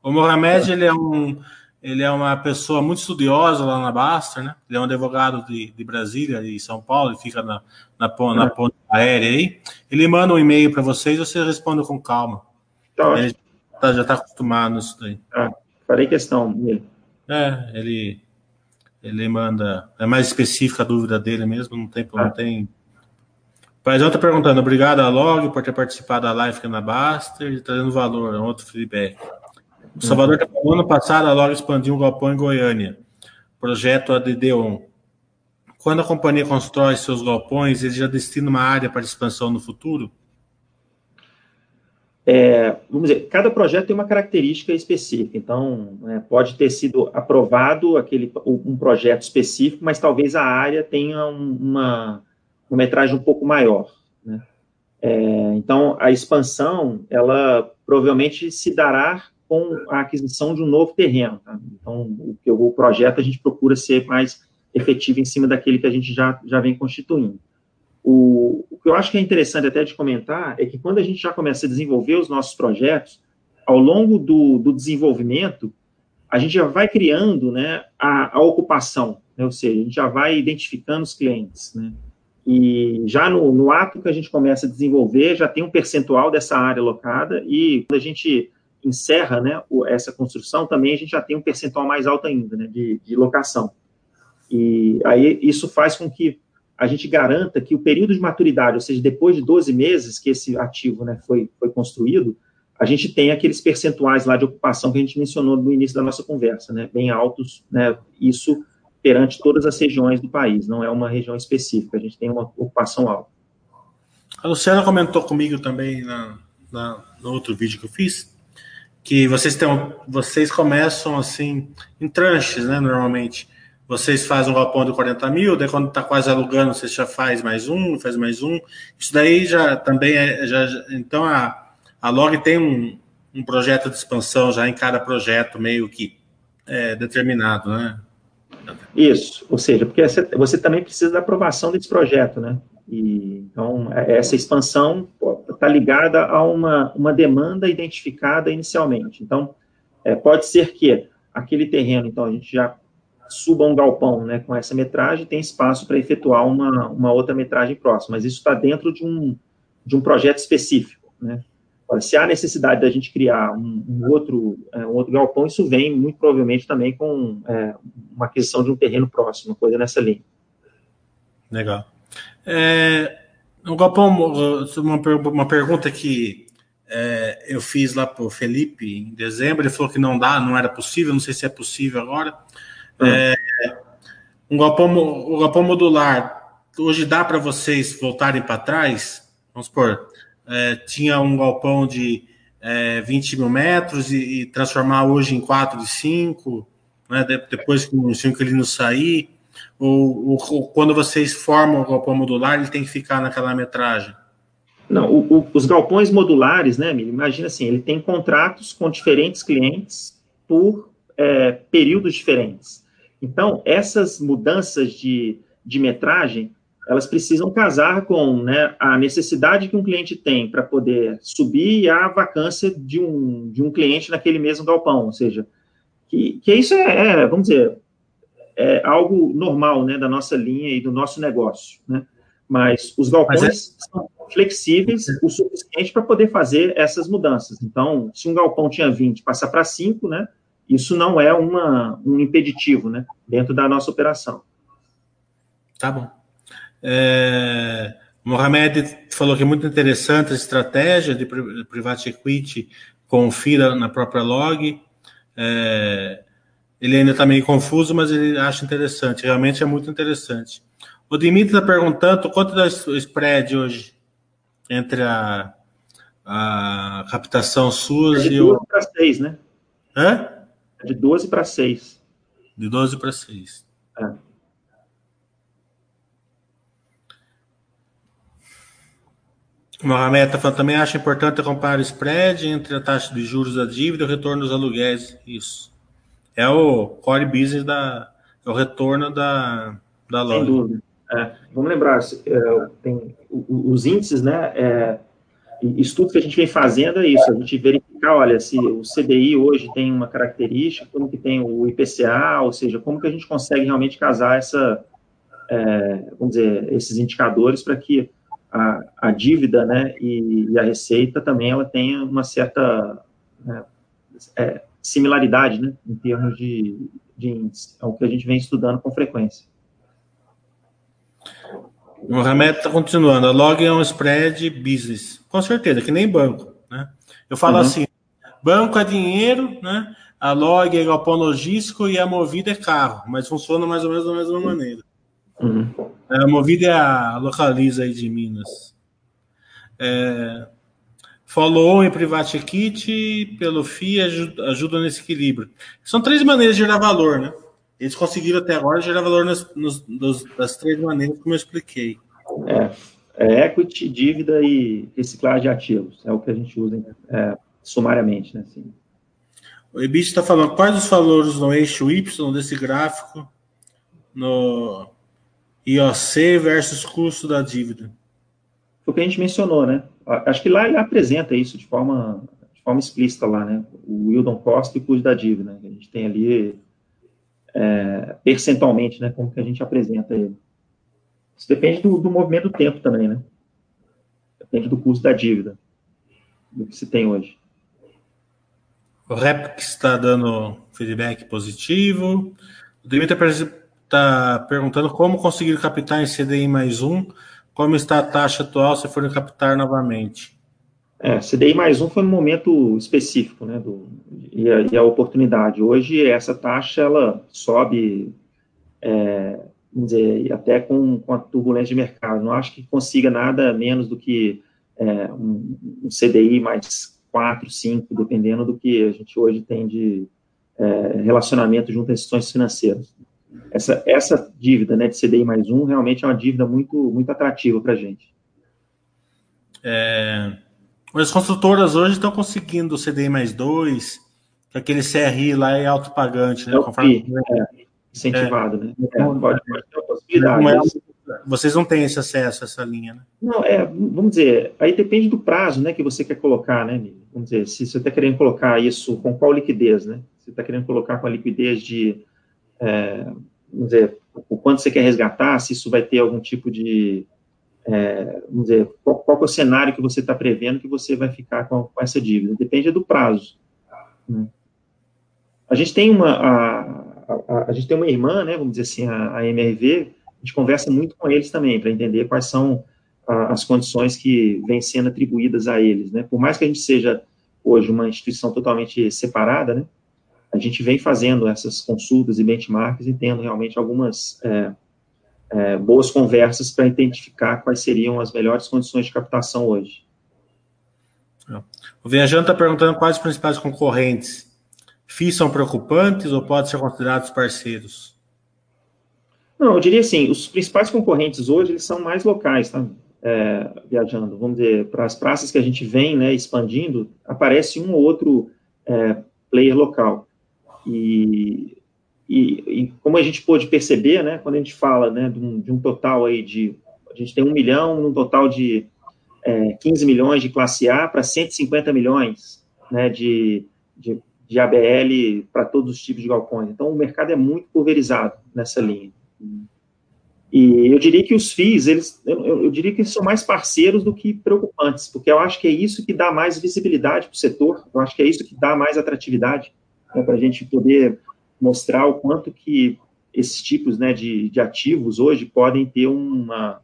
[SPEAKER 1] O Mohamed ele é um ele é uma pessoa muito estudiosa lá na Baster, né? Ele é um advogado de, de Brasília e São Paulo, ele fica na, na, na, é. ponte aérea aí. Ele manda um e-mail para vocês, você responde com calma. Tá ele tá, já está acostumado nisso daí.
[SPEAKER 2] Ah farei questão dele.
[SPEAKER 1] É, ele, ele manda. É mais específica a dúvida dele mesmo, não tem. Ah. Não tem... Paizão está perguntando, obrigado a Log por ter participado da live aqui na Baster e trazendo valor, é um outro feedback. O Salvador está falando, ano passado a Log expandiu um galpão em Goiânia, projeto ADD1. Quando a companhia constrói seus galpões, ele já destina uma área para expansão no futuro?
[SPEAKER 2] É, vamos dizer, cada projeto tem uma característica específica, então né, pode ter sido aprovado aquele um projeto específico, mas talvez a área tenha uma, uma metragem um pouco maior. Né? É, então, a expansão, ela provavelmente se dará com a aquisição de um novo terreno. Tá? Então, o, o projeto a gente procura ser mais efetivo em cima daquele que a gente já, já vem constituindo. O, o que eu acho que é interessante até de comentar é que quando a gente já começa a desenvolver os nossos projetos, ao longo do, do desenvolvimento, a gente já vai criando né, a, a ocupação, né, ou seja, a gente já vai identificando os clientes. Né, e já no, no, ato que a gente começa a desenvolver, já tem um percentual dessa área alocada, e quando a gente encerra né, essa construção, também a gente já tem um percentual mais alto ainda né, de, de locação. E aí isso faz com que a gente garanta que o período de maturidade, ou seja, depois de 12 meses que esse ativo né, foi, foi construído, a gente tem aqueles percentuais lá de ocupação que a gente mencionou no início da nossa conversa, né, bem altos, né, isso perante todas as regiões do país, não é uma região específica, a gente tem uma ocupação alta.
[SPEAKER 1] A Luciana comentou comigo também na, na, no outro vídeo que eu fiz, que vocês, têm, vocês começam assim, em tranches, né, normalmente. Vocês fazem um galpão de 40 mil, daí quando está quase alugando, você já faz mais um, faz mais um. Isso daí já também é. Já, então a, a Log tem um, um projeto de expansão já em cada projeto, meio que é, determinado, né?
[SPEAKER 2] Isso, ou seja, porque você também precisa da aprovação desse projeto, né? E, então, é, essa expansão está ligada a uma, uma demanda identificada inicialmente. Então, é, pode ser que aquele terreno, então, a gente já suba um galpão né, com essa metragem, tem espaço para efetuar uma, uma outra metragem próxima, mas isso está dentro de um, de um projeto específico. Né? se há necessidade da gente criar um, um outro, é, um outro galpão, isso vem muito provavelmente também com é, uma aquisição de um terreno próximo, coisa nessa linha.
[SPEAKER 1] Legal. É, um galpão, uma, uma pergunta que é, eu fiz lá para o Felipe em dezembro, ele falou que não dá, não era possível, não sei se é possível agora. É, um galpão, o galpão modular, hoje dá para vocês voltarem para trás? Vamos supor, é, tinha um galpão de é, 20 mil metros e, e, transformar hoje em 4 de 5, né, depois que o inquilino sair, ou, ou, quando vocês formam o galpão modular, ele tem que ficar naquela metragem?
[SPEAKER 2] Não, o, o, os galpões modulares, né, imagina assim, ele tem contratos com diferentes clientes por é, períodos diferentes. Então, essas mudanças de, de metragem, elas precisam casar com né, a necessidade que um cliente tem para poder subir e a vacância de um, de um cliente naquele mesmo galpão, ou seja, que, que isso é, é vamos dizer, é algo normal né, da nossa linha e do nosso negócio, né? Mas os galpões Mas é... são flexíveis o suficiente para poder fazer essas mudanças. Então, se um galpão tinha 20, passar para 5, né? Isso não é uma, um impeditivo, né? Dentro da nossa operação.
[SPEAKER 1] Tá bom. É, Mohamed falou que é muito interessante a estratégia de private equity com FIRA na própria log. É, ele ainda está meio confuso, mas ele acha interessante. Realmente é muito interessante. O Dimitri está perguntando quanto dá o spread hoje entre a, a captação SUS
[SPEAKER 2] é
[SPEAKER 1] e
[SPEAKER 2] o. De 12 para 6, né?
[SPEAKER 1] Hã?
[SPEAKER 2] De 12 para 6.
[SPEAKER 1] De 12 para 6. É. Mohamed está falando também, acha importante acompanhar o spread entre a taxa de juros da dívida e o retorno dos aluguéis. Isso. É o core business da. É o retorno da, da loja.
[SPEAKER 2] Sem dúvida. É, vamos lembrar, é, tem os índices, né? É, estudo que a gente vem fazendo é isso, a gente verificar, olha, se o CDI hoje tem uma característica, como que tem o IPCA, ou seja, como que a gente consegue realmente casar essa, é, vamos dizer, esses indicadores para que a, a dívida né, e, e, a receita também ela tenha uma certa né, é, similaridade né, em termos de, de índice. É o que a gente vem estudando com frequência.
[SPEAKER 1] O Mohamed está continuando. A log é um spread business. Com certeza, que nem banco. Né? Eu falo uhum. assim: banco é dinheiro, né? a log é galpão logístico e a movida é carro, mas funciona mais ou menos da mesma maneira. Uhum. A Movida é a localiza aí de Minas. É, follow em Private Kit pelo FII ajuda, ajuda, nesse equilíbrio. São três maneiras de gerar valor, né? Eles conseguiram até agora gerar valor nas, nos, nos, das três maneiras como eu expliquei.
[SPEAKER 2] É, é equity, dívida e reciclagem de ativos. É o que a gente usa é, sumariamente, né? Assim.
[SPEAKER 1] O EBIT está falando quais os valores no eixo Y desse gráfico no IOC versus custo da dívida.
[SPEAKER 2] Foi o que a gente mencionou, né? Acho que lá ele apresenta isso de forma, de forma explícita lá, né? O yield on cost e o custo da dívida, né? A gente tem ali é, percentualmente, né? Como que a gente apresenta ele. Isso depende do, do movimento do tempo também, né? Depende do custo da dívida, do que se tem hoje.
[SPEAKER 1] O Rep está dando feedback positivo. O Dimitri está perguntando como conseguir captar em CDI mais um, como está a taxa atual se for captar novamente.
[SPEAKER 2] É, CDI mais um foi um momento específico, né, do, e, a, e a oportunidade. Hoje, essa taxa, ela sobe, é, vamos dizer, até com, com a turbulência de mercado. Não acho que consiga nada menos do que é, um, um, CDI mais 4, 5, dependendo do que a gente hoje tem de é, relacionamento junto às instituições financeiras. Essa, essa dívida né, de CDI mais um realmente é uma dívida muito, muito atrativa para a gente.
[SPEAKER 1] É, as construtoras hoje estão conseguindo o CDI mais dois, aquele CRI lá é autopagante, né? É,
[SPEAKER 2] Conforme... é incentivado, né? é, né? pode, pode ter uma possibilidade. Não é,
[SPEAKER 1] vocês não têm esse acesso a essa linha, né?
[SPEAKER 2] Não, é, vamos dizer, aí depende do prazo, né, que você quer colocar, né, Vamos dizer, se você está querendo colocar isso com qual liquidez, né? Você está querendo colocar com a liquidez de, é, vamos dizer, o quanto você quer resgatar, se isso vai ter algum tipo de, é, vamos dizer, qual, qual é o cenário que você está prevendo que você vai ficar com, com essa dívida? Depende do prazo. Né? A gente tem uma, a, a, a, gente tem uma irmã, né, vamos dizer assim, a, a MRV, a gente conversa muito com eles também, para entender quais são a, as condições que vêm sendo atribuídas a eles, né? Por mais que a gente seja hoje uma instituição totalmente separada, né? A gente vem fazendo essas consultas e benchmarks e tendo realmente algumas é, é, boas conversas para identificar quais seriam as melhores condições de captação hoje.
[SPEAKER 1] O viajante está perguntando quais os principais concorrentes. FIIs são preocupantes ou podem ser considerados parceiros?
[SPEAKER 2] Não, eu diria assim, os principais concorrentes hoje, eles são mais locais, tá? É, viajando, vamos dizer, para as praças que a gente vem, né, expandindo, aparece um ou outro é, player local. E, e, e, como a gente pôde perceber, né, quando a gente fala, né, de um, de um total aí de, a gente tem um milhão, um total de é, 15 milhões de classe A para 150 milhões, né, de, de, de ABL para todos os tipos de galpões. Então, o mercado é muito pulverizado nessa linha. E eu diria que os FIIs, eles, eu, eu, diria que eles são mais parceiros do que preocupantes, porque eu acho que é isso que dá mais visibilidade para o setor, eu acho que é isso que dá mais atratividade né, para a gente poder mostrar o quanto que esses tipos né, de, de ativos hoje podem ter uma,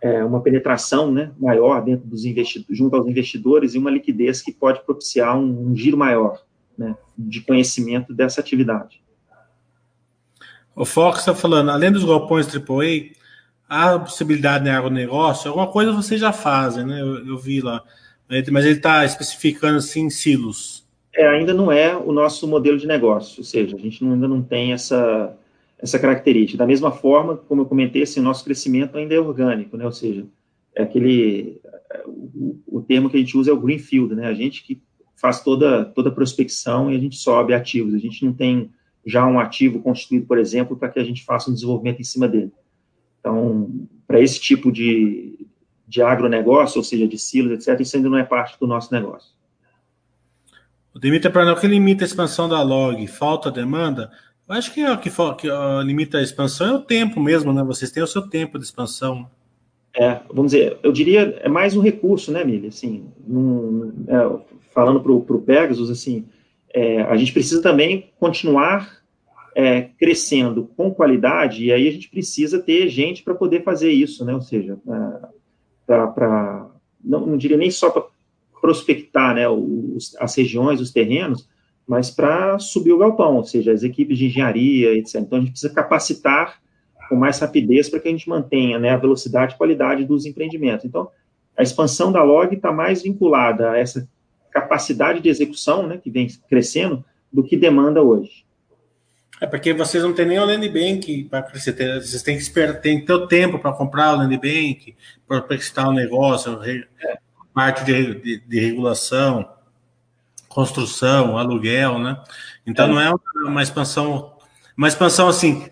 [SPEAKER 2] é, uma penetração né, maior dentro dos investidores, junto aos investidores e uma liquidez que pode propiciar um, um giro maior né, de conhecimento dessa atividade.
[SPEAKER 1] O Fox está falando, além dos galpões AAA, há possibilidade de agronegócio? Alguma coisa vocês já fazem, né? Eu, eu vi lá. Mas ele está especificando assim silos.
[SPEAKER 2] É, ainda não é o nosso modelo de negócio, ou seja, a gente ainda não tem essa, essa característica. Da mesma forma, como eu comentei, assim, o nosso crescimento ainda é orgânico, né? Ou seja, é aquele o, o termo que a gente usa é o greenfield, né? A gente que faz toda toda prospecção e a gente sobe ativos. A gente não tem já um ativo constituído, por exemplo, para que a gente faça um desenvolvimento em cima dele. Então, para esse tipo de, de agronegócio, ou seja, de silos, etc., isso ainda não é parte do nosso negócio.
[SPEAKER 1] O Dimitri Pranel, o que limita a expansão da log? Falta demanda? Eu acho que o que, que limita a expansão é o tempo mesmo, né? Vocês têm o seu tempo de expansão.
[SPEAKER 2] É, vamos dizer, eu diria, é mais um recurso, né, Mili? Assim, é, falando para o Pegasus, assim, é, a gente precisa também continuar é, crescendo com qualidade, e aí a gente precisa ter gente para poder fazer isso, né? Ou seja, é, para não, não, diria nem só para prospectar né, os, as regiões, os terrenos, mas para subir o galpão, ou seja, as equipes de engenharia, etc. Então a gente precisa capacitar com mais rapidez para que a gente mantenha né, a velocidade e qualidade dos empreendimentos. Então, a expansão da log está mais vinculada a essa capacidade de execução, né, que vem crescendo, do que demanda hoje.
[SPEAKER 1] É porque vocês não têm nem o land bank para crescer. Vocês têm que esperar, tem que ter o tempo para comprar o land bank, para prestar o negócio, é. parte de, de, de, regulação, construção, aluguel, né? Então é. não é uma expansão, uma expansão assim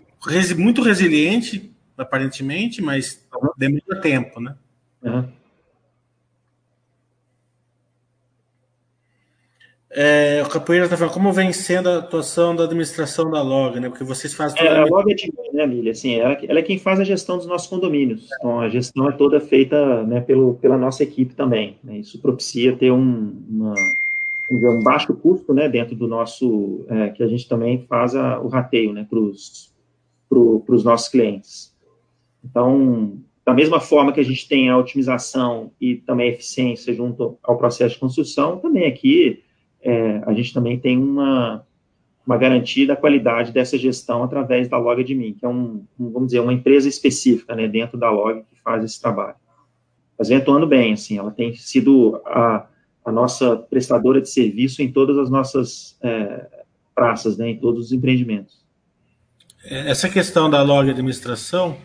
[SPEAKER 1] muito resiliente aparentemente, mas demanda tempo, né? Uhum. É, o Capoeira está falando como vem sendo a atuação da administração da Log, né? Porque vocês fazem.
[SPEAKER 2] É, a Log é de né, Lília? Assim, ela, ela, é quem faz a gestão dos nossos condomínios. Então, a gestão é toda feita né, pelo, pela nossa equipe também. Né? Isso propicia ter um, uma, um baixo custo né, dentro do nosso. É, que a gente também faz a, o rateio né, para os para os nossos clientes. Então, da mesma forma que a gente tem a otimização e também a eficiência junto ao processo de construção, também aqui é, a gente também tem uma, uma garantia da qualidade dessa gestão através da Log Admin, que é um, vamos dizer, uma empresa específica, né, dentro da Log que faz esse trabalho. Mas vem atuando bem, assim, ela tem sido a, a nossa prestadora de serviço em todas as nossas é, praças, né, em todos os empreendimentos.
[SPEAKER 1] É, essa questão da Log Administração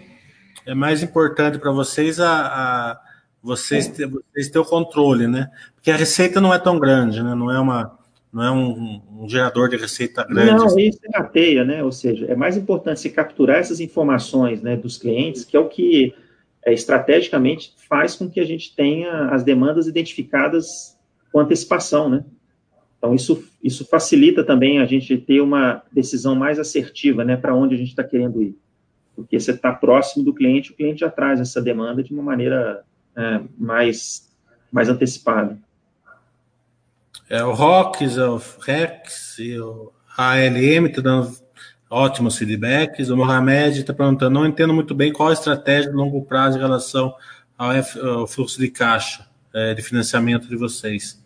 [SPEAKER 1] é mais importante para vocês a, a vocês, ter, vocês ter o controle, né? Porque a receita não é tão grande, né? Não é uma não é um, um gerador de receita grande.
[SPEAKER 2] Não, isso é a teia, né? Ou seja, é mais importante se capturar essas informações, né, dos clientes, que é o que é, estrategicamente faz com que a gente tenha as demandas identificadas com antecipação, né? Então isso isso facilita também a gente ter uma decisão mais assertiva, né, para onde a gente está querendo ir, porque você está próximo do cliente, o cliente já traz essa demanda de uma maneira é, mais mais antecipada.
[SPEAKER 1] É, o ROX, o REX e o ALM está dando ótimos feedbacks. O Mohamed está perguntando: não entendo muito bem qual a estratégia de longo prazo em relação ao, F, ao fluxo de caixa é, de financiamento de vocês.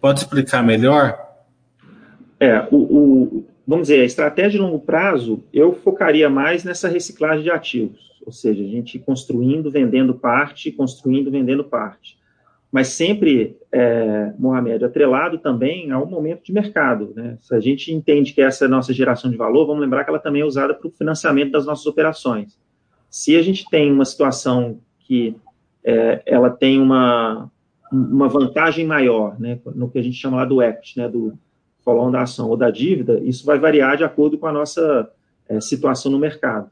[SPEAKER 1] Pode explicar melhor?
[SPEAKER 2] É, o, o, vamos dizer, a estratégia de longo prazo, eu focaria mais nessa reciclagem de ativos, ou seja, a gente construindo, vendendo parte, construindo, vendendo parte mas sempre, é, Mohamed, atrelado também a um momento de mercado. Né? Se a gente entende que essa é a nossa geração de valor, vamos lembrar que ela também é usada para o financiamento das nossas operações. Se a gente tem uma situação que é, ela tem uma, uma vantagem maior, né, no que a gente chama lá do equity, né, do follow da ação ou da dívida, isso vai variar de acordo com a nossa é, situação no mercado.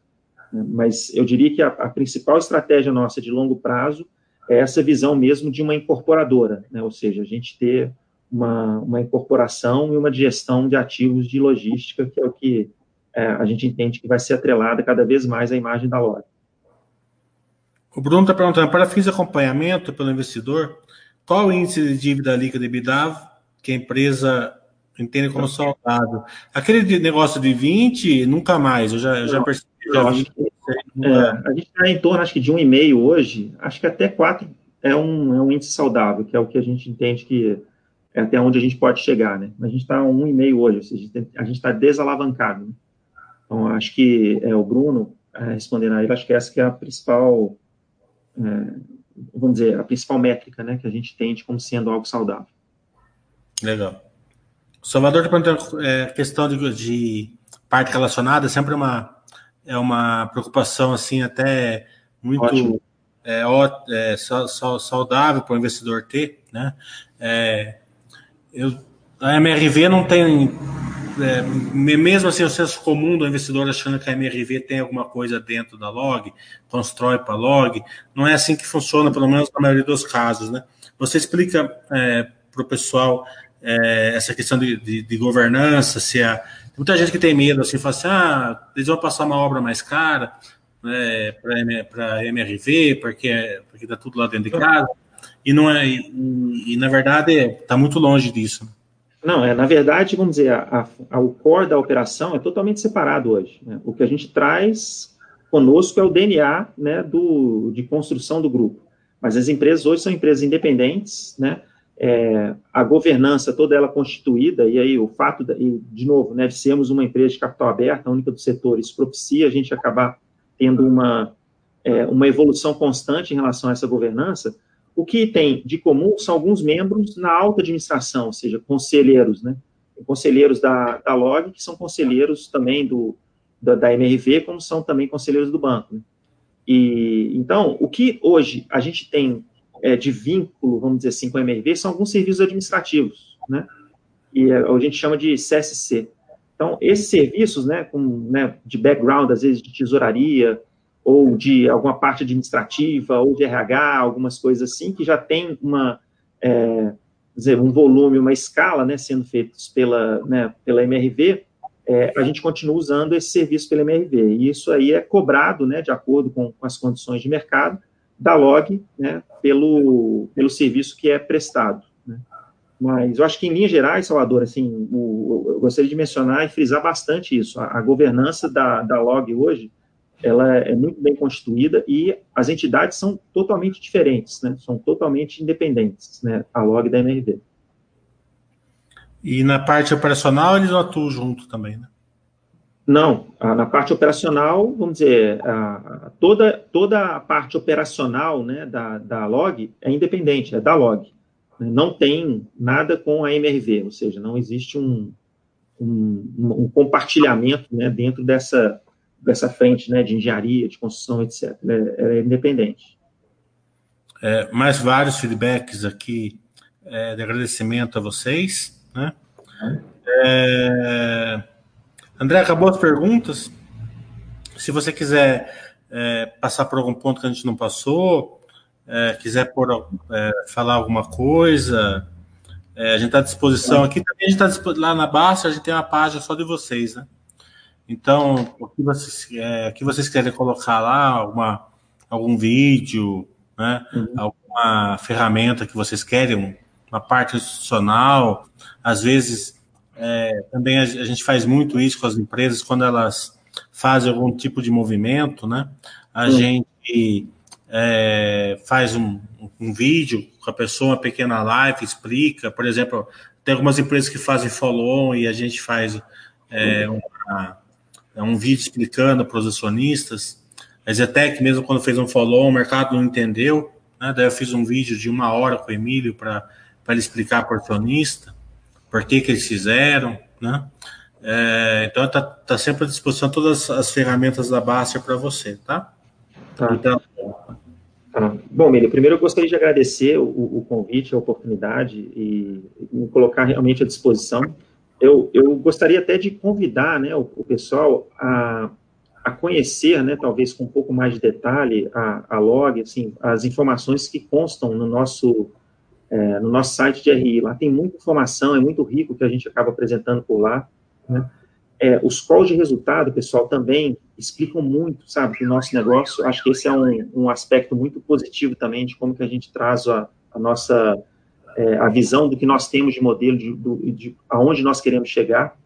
[SPEAKER 2] Né? Mas eu diria que a, a principal estratégia nossa de longo prazo é essa visão mesmo de uma incorporadora, né? ou seja, a gente ter uma, uma incorporação e uma gestão de ativos de logística, que é o que é, a gente entende que vai ser atrelada cada vez mais à imagem da loja.
[SPEAKER 1] O Bruno está perguntando, para fins de acompanhamento pelo investidor, qual o índice de dívida líquida EBITDA que a empresa entende como saudável? Aquele negócio de 20, nunca mais, eu já, eu já percebi. Já vi.
[SPEAKER 2] É, a gente está em torno, acho que, de um e meio hoje, acho que até quatro é um, é um índice saudável, que é o que a gente entende que é até onde a gente pode chegar, né? A gente está um e meio hoje, ou seja, a gente está desalavancado. Né? Então, acho que é, o Bruno, é, respondendo a ele, acho que essa que é a principal, é, vamos dizer, a principal métrica, né, que a gente entende como sendo algo saudável.
[SPEAKER 1] Legal. O Salvador está perguntando, é, questão de, de parte relacionada, sempre uma é uma preocupação assim até muito é, é, saudável para o investidor ter, né? É, eu, a MRV não tem, é, mesmo assim o senso comum do investidor achando que a MRV tem alguma coisa dentro da log, constrói para log, não é assim que funciona, pelo menos na maioria dos casos, né? Você explica é, para o pessoal é, essa questão de, de, de governança, se a muita gente que tem medo, assim, fala assim, ah, eles vão passar uma obra mais cara né, para MRV, porque, porque tá tudo lá dentro de casa, e não é, e, e na verdade está muito longe disso.
[SPEAKER 2] Não, é, na verdade, vamos dizer, a, a, o core da operação é totalmente separado hoje. Né? O que a gente traz conosco é o DNA né, do, de construção do grupo. Mas as empresas hoje são empresas independentes, né? É, a governança toda ela constituída, e aí o fato, de, de novo, né, de sermos uma empresa de capital aberto, a única do setor, isso propicia a gente acabar tendo uma, é, uma evolução constante em relação a essa governança, o que tem de comum são alguns membros na alta administração, ou seja, conselheiros, né, conselheiros da, da LOG, que são conselheiros também do, da, da MRV, como são também conselheiros do banco. Né? E, então, o que hoje a gente tem é, de vínculo, vamos dizer assim, com a MRV, são alguns serviços administrativos, né? E é, a gente chama de CSC. Então, esses serviços, né, com, né, de background, às vezes de tesouraria, ou de alguma parte administrativa, ou de RH, algumas coisas assim, que já tem uma, é, dizer, um volume, uma escala, né, sendo feitos pela, né, pela MRV, é, a gente continua usando esse serviço pela MRV. E isso aí é cobrado, né, de acordo com, com as condições de mercado, da log, né, pelo, pelo serviço que é prestado. Né. Mas eu acho que, em linhas gerais, Salvador, assim, o, eu gostaria de mencionar e frisar bastante isso. A, a governança da, da log hoje ela é muito bem constituída e as entidades são totalmente diferentes, né? São totalmente independentes, né? A log da MRV.
[SPEAKER 1] E na parte operacional eles atuam junto também, né?
[SPEAKER 2] Não, na parte operacional, vamos dizer, a, toda, toda a parte operacional né, da, da log é independente, é da log. Não tem nada com a MRV, ou seja, não existe um, um, um compartilhamento né, dentro dessa, dessa frente né, de engenharia, de construção, etc. É, é independente.
[SPEAKER 1] É, mais vários feedbacks aqui é, de agradecimento a vocês. Né? É, André, acabou as perguntas. Se você quiser é, passar por algum ponto que a gente não passou, é, quiser por, é, falar alguma coisa, é, a gente está à disposição aqui. Também a gente está lá na Basta, a gente tem uma página só de vocês, né? Então, o que vocês, é, o que vocês querem colocar lá, alguma, algum vídeo, né? Uhum. alguma ferramenta que vocês querem, uma parte institucional, às vezes é, também a, gente faz muito isso com as empresas quando elas fazem algum tipo de movimento, né? A uhum. gente é, faz um, um, vídeo com a pessoa, uma pequena live, explica, por exemplo, tem algumas empresas que fazem follow-on e a gente faz é, uma, é um vídeo explicando para os acionistas. A Zetec, mesmo quando fez um follow, o mercado não entendeu. Né? Daí eu fiz um vídeo de uma hora com o Emílio para ele explicar para o acionista por que, eles fizeram. Né? É, então está tá sempre à disposição todas as ferramentas da Baster para você, tá?
[SPEAKER 2] tá. Então, tá. Bom, Emílio, primeiro eu gostaria de agradecer o, o convite, a oportunidade e me colocar realmente à disposição eu, eu gostaria até de convidar né, o, o pessoal a, a conhecer, né, talvez com um pouco mais de detalhe, a, a log, assim, as informações que constam no nosso, é, no nosso site de RI. Lá tem muita informação, é muito rico que a gente acaba apresentando por lá. Né? É, os calls de resultado, pessoal, também explicam muito, sabe, do nosso negócio. Acho que esse é um, um aspecto muito positivo também de como que a gente traz a, a nossa é, a visão do que nós temos de modelo, de, de, de aonde nós queremos chegar.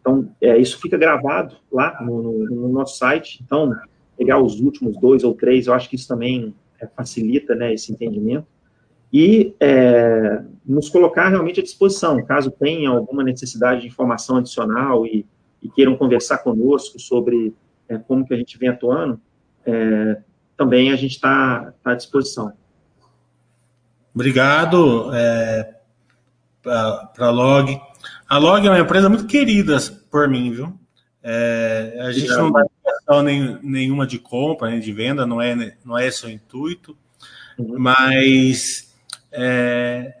[SPEAKER 2] Então, é, isso fica gravado lá no, no, no, nosso site. Então, pegar os últimos dois ou três, eu acho que isso também é, facilita né, esse entendimento. E é, nos colocar realmente à disposição, caso tenha alguma necessidade de informação adicional e, e queiram conversar conosco sobre é, como que a gente vem atuando, é, também a gente está tá à disposição.
[SPEAKER 1] Obrigado é, para a Log. A Log é uma empresa muito querida por mim, viu? É, a gente não questão nem, nenhuma de compra, nem de venda, não é, não é esse o intuito, uhum. mas é,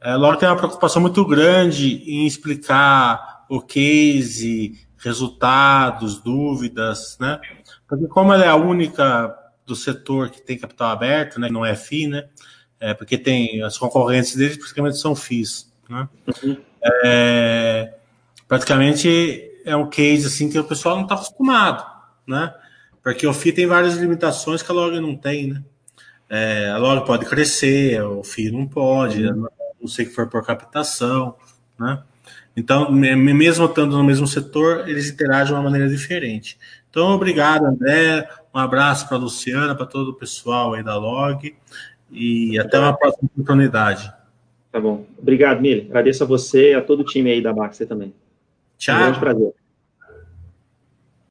[SPEAKER 1] a Log tem uma preocupação muito grande em explicar o case, resultados, dúvidas, né? Porque como ela é a única do setor que tem capital aberto, né, não é FI, né? é, porque tem as concorrentes deles praticamente são FIIs. Né? Uhum. É, praticamente é um case assim que o pessoal não está acostumado, né? Porque o FII tem várias limitações que a log não tem, né? É, a log pode crescer, o FII não pode, uhum. não sei que for por captação, né? Então, mesmo estando no mesmo setor, eles interagem de uma maneira diferente. Então, obrigado, André. Um abraço para a Luciana, para todo o pessoal aí da Log. E até uma próxima oportunidade.
[SPEAKER 2] Tá bom. Obrigado, Mili. Agradeço a você e a todo o time aí da Baxter também.
[SPEAKER 1] Tchau. Um grande prazer.